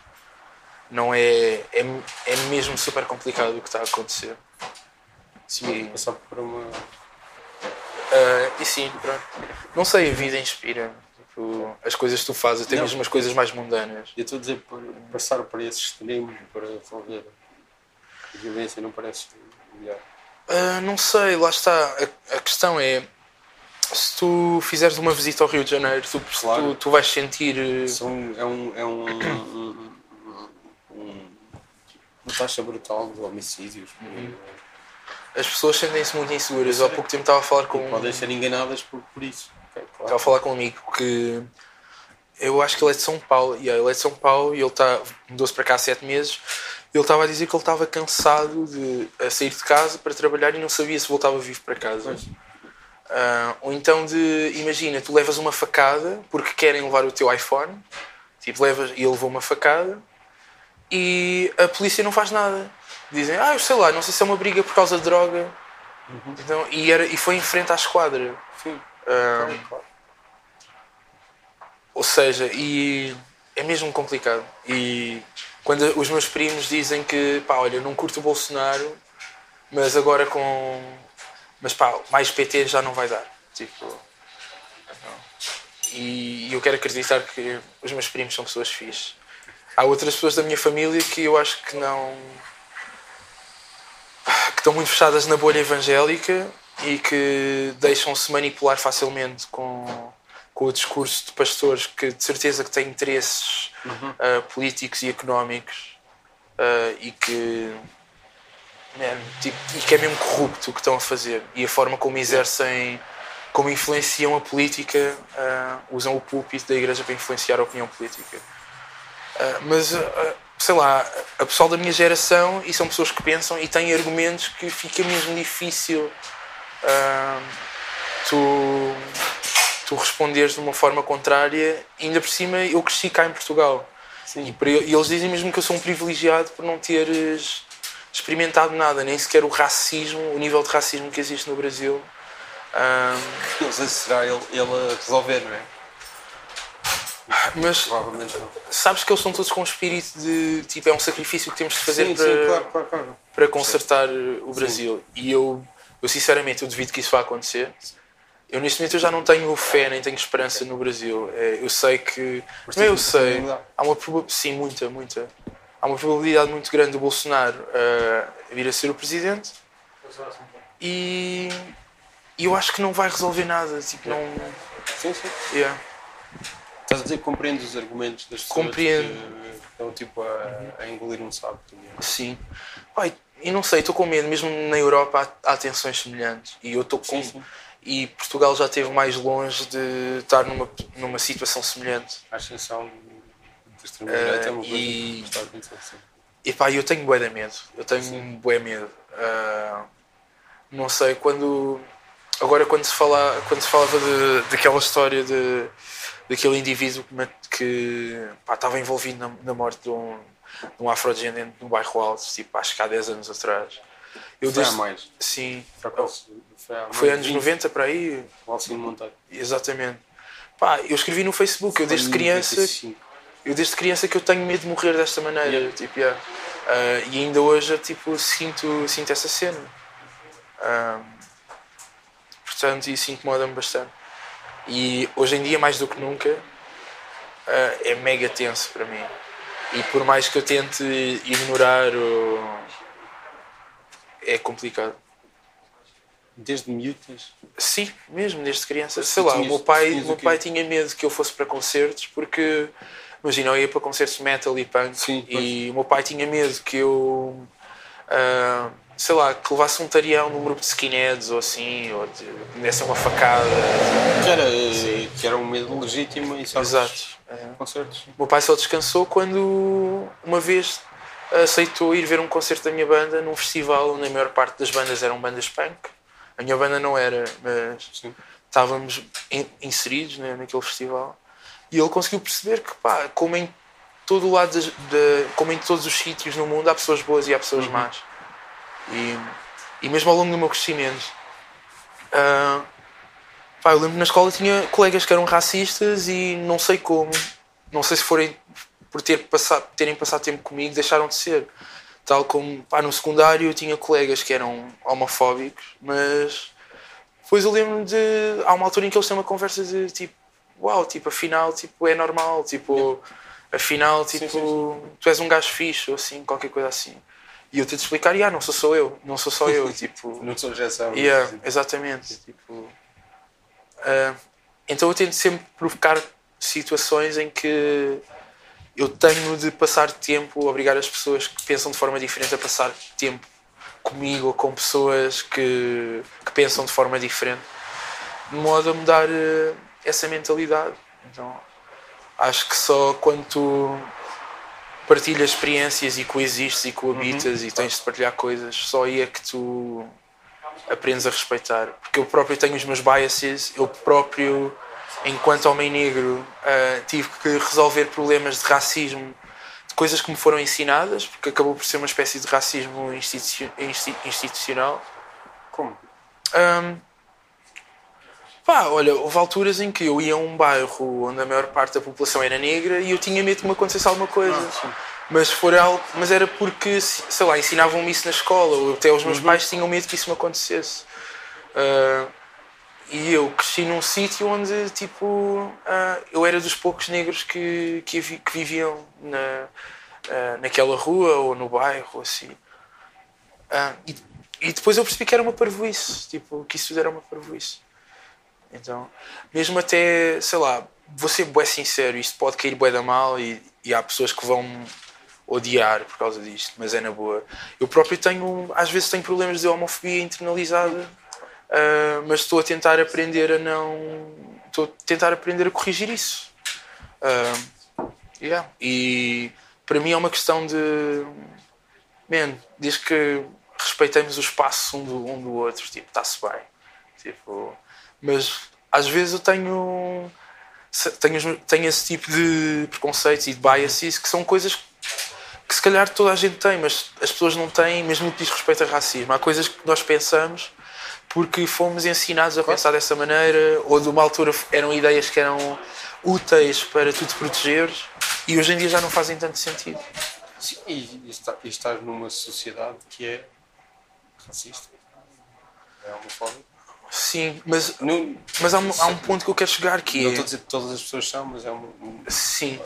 B: Não é, é, é mesmo super complicado o que está a acontecer. Sim.
A: Passar por uma.
B: Ah, e sim, pronto. Não sei, a vida inspira. Tipo, as coisas que tu fazes, até
A: Não.
B: mesmo as coisas mais mundanas.
A: Eu estou a dizer por passar por esse extremo para resolver a violência não parece melhor.
B: Ah, não sei, lá está. A, a questão é: se tu fizeres uma visita ao Rio de Janeiro, tu,
A: Claro.
B: tu, tu vais sentir. eh,
A: São, é um. É um, um- um- uma taxa brutal de homicídios.
B: As pessoas sentem-se muito inseguras. Há pouco tempo estava a falar com.
A: Podem ser enganadas por, por isso. Ok, claro.
B: Estava a falar com um amigo que eu acho que ele é de São Paulo, yeah, ele é de São Paulo e ele tá, mudou-se para cá há sete meses. Ele estava a dizer que ele estava cansado de sair de casa para trabalhar e não sabia se voltava vivo para casa. Ah, ou então de, imagina, tu levas uma facada porque querem levar o teu iPhone, tipo, levas e ele levou uma facada e a polícia não faz nada. Dizem, ah, eu sei lá, não sei se é uma briga por causa de droga. Então, e, era, e foi em frente à esquadra.
A: Sim, Claro.
B: ou seja, e é mesmo complicado. E quando os meus primos dizem que, pá, olha, não curto o Bolsonaro, mas agora com. Mas pá, mais PT já não vai dar. Tipo. E eu quero acreditar que os meus primos são pessoas fixes. Há outras pessoas da minha família que eu acho que não. que estão muito fechadas na bolha evangélica e que deixam-se manipular facilmente com, com o discurso de pastores que de certeza que têm interesses ah, políticos e económicos ah, e que man, tipo, e que é mesmo corrupto o que estão a fazer. E a forma como exercem como influenciam a política ah, usam o púlpito da igreja para influenciar a opinião política. Mas sei lá a pessoal da minha geração e são pessoas que pensam e têm argumentos que fica mesmo difícil tu tu responderes de uma forma contrária e ainda por cima eu cresci cá em Portugal
A: Sim.
B: e, eu- e eles dizem mesmo que eu sou um privilegiado por não teres experimentado nada, nem sequer o racismo, o nível de racismo que existe no Brasil. Ahm,
A: Não sei se será ele, ele a resolver, não é?
B: mas
A: Provavelmente não.
B: sabes que eles estão todos com um espírito de tipo, é um sacrifício que temos de fazer
A: Sim,
B: para,
A: sim, claro, claro, claro.
B: para consertar o Brasil. E eu, eu sinceramente eu duvido que isso vá acontecer. Eu neste momento eu já não tenho fé nem tenho esperança no Brasil. É, eu sei que.
A: Mas
B: Não, eu
A: tens muita
B: sei. Há uma sim, muita, muita. Há uma probabilidade muito grande do Bolsonaro ah, vir a ser o presidente e, e eu acho que não vai resolver nada. Tipo, não,
A: Sim, sim.
B: Yeah.
A: Estás a dizer que compreendes os argumentos das pessoas
B: Compreendo.
A: que estão tipo a, a engolir um sapo.
B: Sim. Pai, e não sei, estou com medo, mesmo na Europa há, há tensões semelhantes. E eu estou com.
A: Sim, sim.
B: E Portugal já esteve mais longe de estar numa, numa situação semelhante.
A: A ascensão da extrema-direita é uma
B: Eh,
A: coisa
B: e-
A: que está a acontecer. Sim.
B: Eu tenho bué de medo. Eu tenho bué medo. Ah, não sei, quando. Agora, quando se, fala, quando se falava de, daquela história de, daquele indivíduo que, que pá, estava envolvido na, na morte de um, de um afrodescendente no bairro Alto, tipo, acho que há 10 anos atrás. Eu
A: Foi
B: desde-
A: mais.
B: Sim,
A: Por acaso, Foi, mais
B: foi anos
A: 20,
B: 90 para aí.
A: Alcino Monteiro.
B: Exatamente. Pá, eu escrevi no Facebook, eu desde
A: Foi
B: criança
A: 95.
B: eu desde criança que eu tenho medo de morrer desta maneira
A: Yeah.
B: tipo, yeah. Ah, e ainda hoje tipo, sinto, sinto essa cena Ah, portanto isso incomoda-me bastante e hoje em dia mais do que nunca ah, é mega tenso para mim e por mais que eu tente ignorar é complicado
A: Desde miúdas.
B: Sim, mesmo desde criança. Sei lá, o meu pai, o meu pai tinha medo que eu fosse para concertos porque, imagina, eu ia para concertos de metal e punk
A: Sim,
B: e o meu pai tinha medo que eu, ah, sei lá, que levasse um tarião num grupo de skinheads ou assim, ou de, me desse uma facada.
A: Que era, que era um medo legítimo e só
B: Exato. É.
A: concertos.
B: O meu pai só descansou quando uma vez aceitou ir ver um concerto da minha banda num festival onde a maior parte das bandas eram bandas punk. A minha banda não era, mas
A: Sim.
B: estávamos in- inseridos né, naquele festival e ele conseguiu perceber que pá, como em todo o lado das- da- como em todos os sítios no mundo há pessoas boas e há pessoas más e, e mesmo ao longo do meu crescimento ah, pá, eu lembro que na escola tinha colegas que eram racistas e não sei como não sei se forem por ter passado, terem passado tempo comigo deixaram de ser tal como pá, no secundário eu tinha colegas que eram homofóbicos mas depois eu lembro de. Há uma altura em que eles têm uma conversa de tipo, uau, tipo, afinal, tipo, é normal, tipo, afinal, tipo,
A: sim,
B: tu és um gajo fixe, ou assim, qualquer coisa assim. E eu tento explicar, ah, não sou só eu, não sou só eu, tipo.
A: Não sou geração.
B: Yeah, exatamente. Tipo, ah, então eu tento sempre provocar situações em que eu tenho de passar tempo, obrigar as pessoas que pensam de forma diferente a passar tempo comigo ou com pessoas que, que pensam de forma diferente, de modo a mudar eh, essa mentalidade. Então acho que só quando tu partilhas experiências e coexistes e coabitas e tens de partilhar coisas, só aí é que tu aprendes a respeitar. Porque eu próprio tenho os meus biases, eu próprio, enquanto homem negro, ah, tive que resolver problemas de racismo, de coisas que me foram ensinadas, porque acabou por ser uma espécie de racismo institucio- insti- institucional.
A: Como?
B: Ahm, pá, olha, houve alturas em que eu ia a um bairro onde a maior parte da população era negra e eu tinha medo que me acontecesse alguma coisa. Mas, for algo, mas era porque, sei lá, ensinavam-me isso na escola, ou até os meus pais tinham medo que isso me acontecesse. Ah, e eu cresci num sítio onde, tipo, ah, eu era dos poucos negros que, que, que viviam na, ah, naquela rua ou no bairro, ou assim. Ah, e, e depois eu percebi que era uma parvoíce, tipo, que isso era uma parvoíce. Então, mesmo até, sei lá, vou ser bué sincero, isto pode cair bué da mal e, e há pessoas que vão odiar por causa disto, mas é na boa. Eu próprio tenho, às vezes tenho problemas de homofobia internalizada, ah, mas estou a tentar aprender a não... Estou a tentar aprender a corrigir isso. Ah, yeah. E para mim é uma questão de... Man, desde que respeitemos o espaço um do, um do outro, tipo, está-se bem. Tipo, mas às vezes eu tenho, tenho, tenho esse tipo de preconceitos e de biases que são coisas que se calhar toda a gente tem, mas as pessoas não têm, mesmo no que diz respeito a racismo. Há coisas que nós pensamos porque fomos ensinados a pensar dessa maneira, ou de uma altura eram ideias que eram úteis para tu te protegeres e hoje em dia já não fazem tanto sentido.
A: Sim, e, e, está, e estás numa sociedade que é racista. É homofóbica.
B: Sim, mas,
A: Não,
B: mas há, um, há um ponto que eu quero chegar que
A: não
B: é.
A: estou a dizer que todas as pessoas são, mas é um, um-
B: Sim,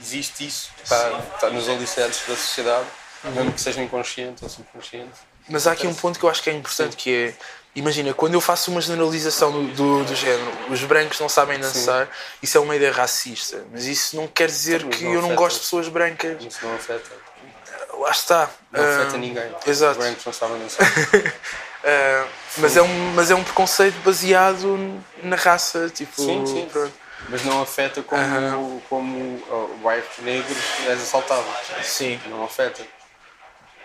A: existe isso. Está, está nos alicerces da sociedade, mesmo que seja inconsciente ou subconsciente.
B: Mas há aqui um ponto que eu acho que é importante que é imagina, quando eu faço uma generalização do, do, do género, os brancos não sabem dançar, isso é uma ideia racista. Mas isso não quer dizer
A: Mas
B: que
A: não
B: eu não gosto de pessoas brancas.
A: Isso não afeta.
B: Lá está.
A: Não afeta
B: Ah,
A: ninguém.
B: exato.
A: Os brancos não sabem dançar.
B: ah, mas, é um, mas é um preconceito baseado na raça. Tipo,
A: Sim, sim.
B: pronto.
A: Mas não afeta como, como oh, bairros negros és assaltado.
B: Sim.
A: Não afeta.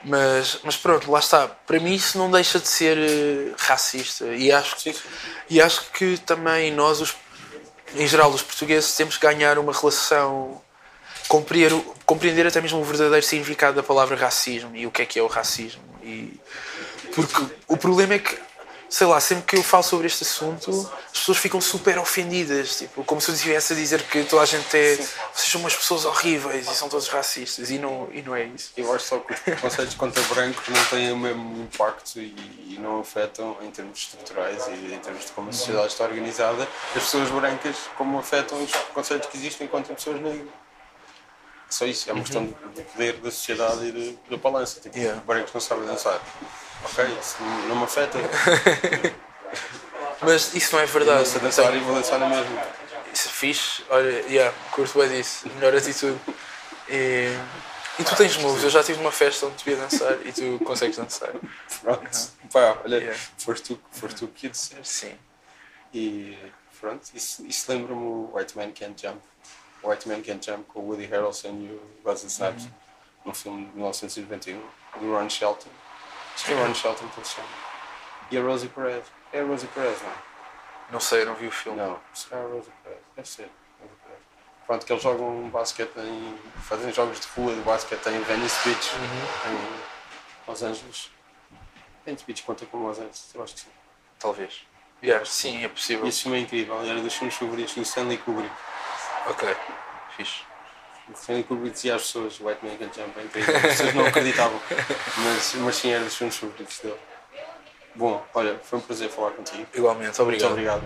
B: Mas, mas pronto, lá está. Para mim isso não deixa de ser eh, racista. E acho,
A: Sim, sim.
B: e acho que também nós, os, em geral, os portugueses, temos que ganhar uma relação. Compreender, compreender até mesmo o verdadeiro significado da palavra racismo e o que é que é o racismo. E, porque o problema é que, sei lá, sempre que eu falo sobre este assunto, as pessoas ficam super ofendidas. Tipo, como se eu estivesse a dizer que toda a gente é. Vocês são umas pessoas horríveis e são todos racistas. E não, e não é isso.
A: Eu acho só que os preconceitos contra brancos não têm o mesmo impacto e, e não afetam em termos estruturais e em termos de como a sociedade está organizada as pessoas brancas como afetam os preconceitos que existem contra pessoas negras. Só isso, é uma questão de poder da sociedade e da balança. Tipo,
B: Yeah.
A: brancos não sabem dançar. Ok, isso não não me afeta.
B: Mas isso não é
A: Eu
B: verdade.
A: sei dançar e vou dançar na mesma.
B: Isso é fixe. Olha, yeah, curto bem disso. Melhor atitude. E, e tu tens moves. Eu já tive uma festa onde te via dançar e tu consegues dançar.
A: Pronto. Pá, olha,
B: Yeah.
A: foste, tu, foste tu que disseste.
B: Sim.
A: E pronto, isso, isso lembra-me o White Man Can't Jump. O White Man Can't Jump com o Woody Harrelson e o Wesley Snipes, num filme de 1991, do Ron Shelton. Que é Ron Shelton que ele chama. E a Rosie Perez. É a Rosie Perez, não é?
B: Não sei, não vi o filme.
A: Não, se calhar a Rosie Perez. Deve ser. Pronto, que eles jogam basquete em. fazem jogos de rua de basquete em Venice Beach, em Los Angeles. Venice Beach conta como Los Angeles, eu acho que sim.
B: Talvez. Yeah, sim, é possível.
A: Esse filme é incrível, era dos filmes favoritos do Stanley Kubrick.
B: Ok. Fixe.
A: Stanley Kubrick dizia às pessoas White Man Can Jump, incrível. As pessoas não acreditavam, mas, mas sim, era dos filmes favoritos dele. Bom, olha, foi um prazer falar contigo.
B: Igualmente.
A: Muito
B: Obrigado.
A: obrigado.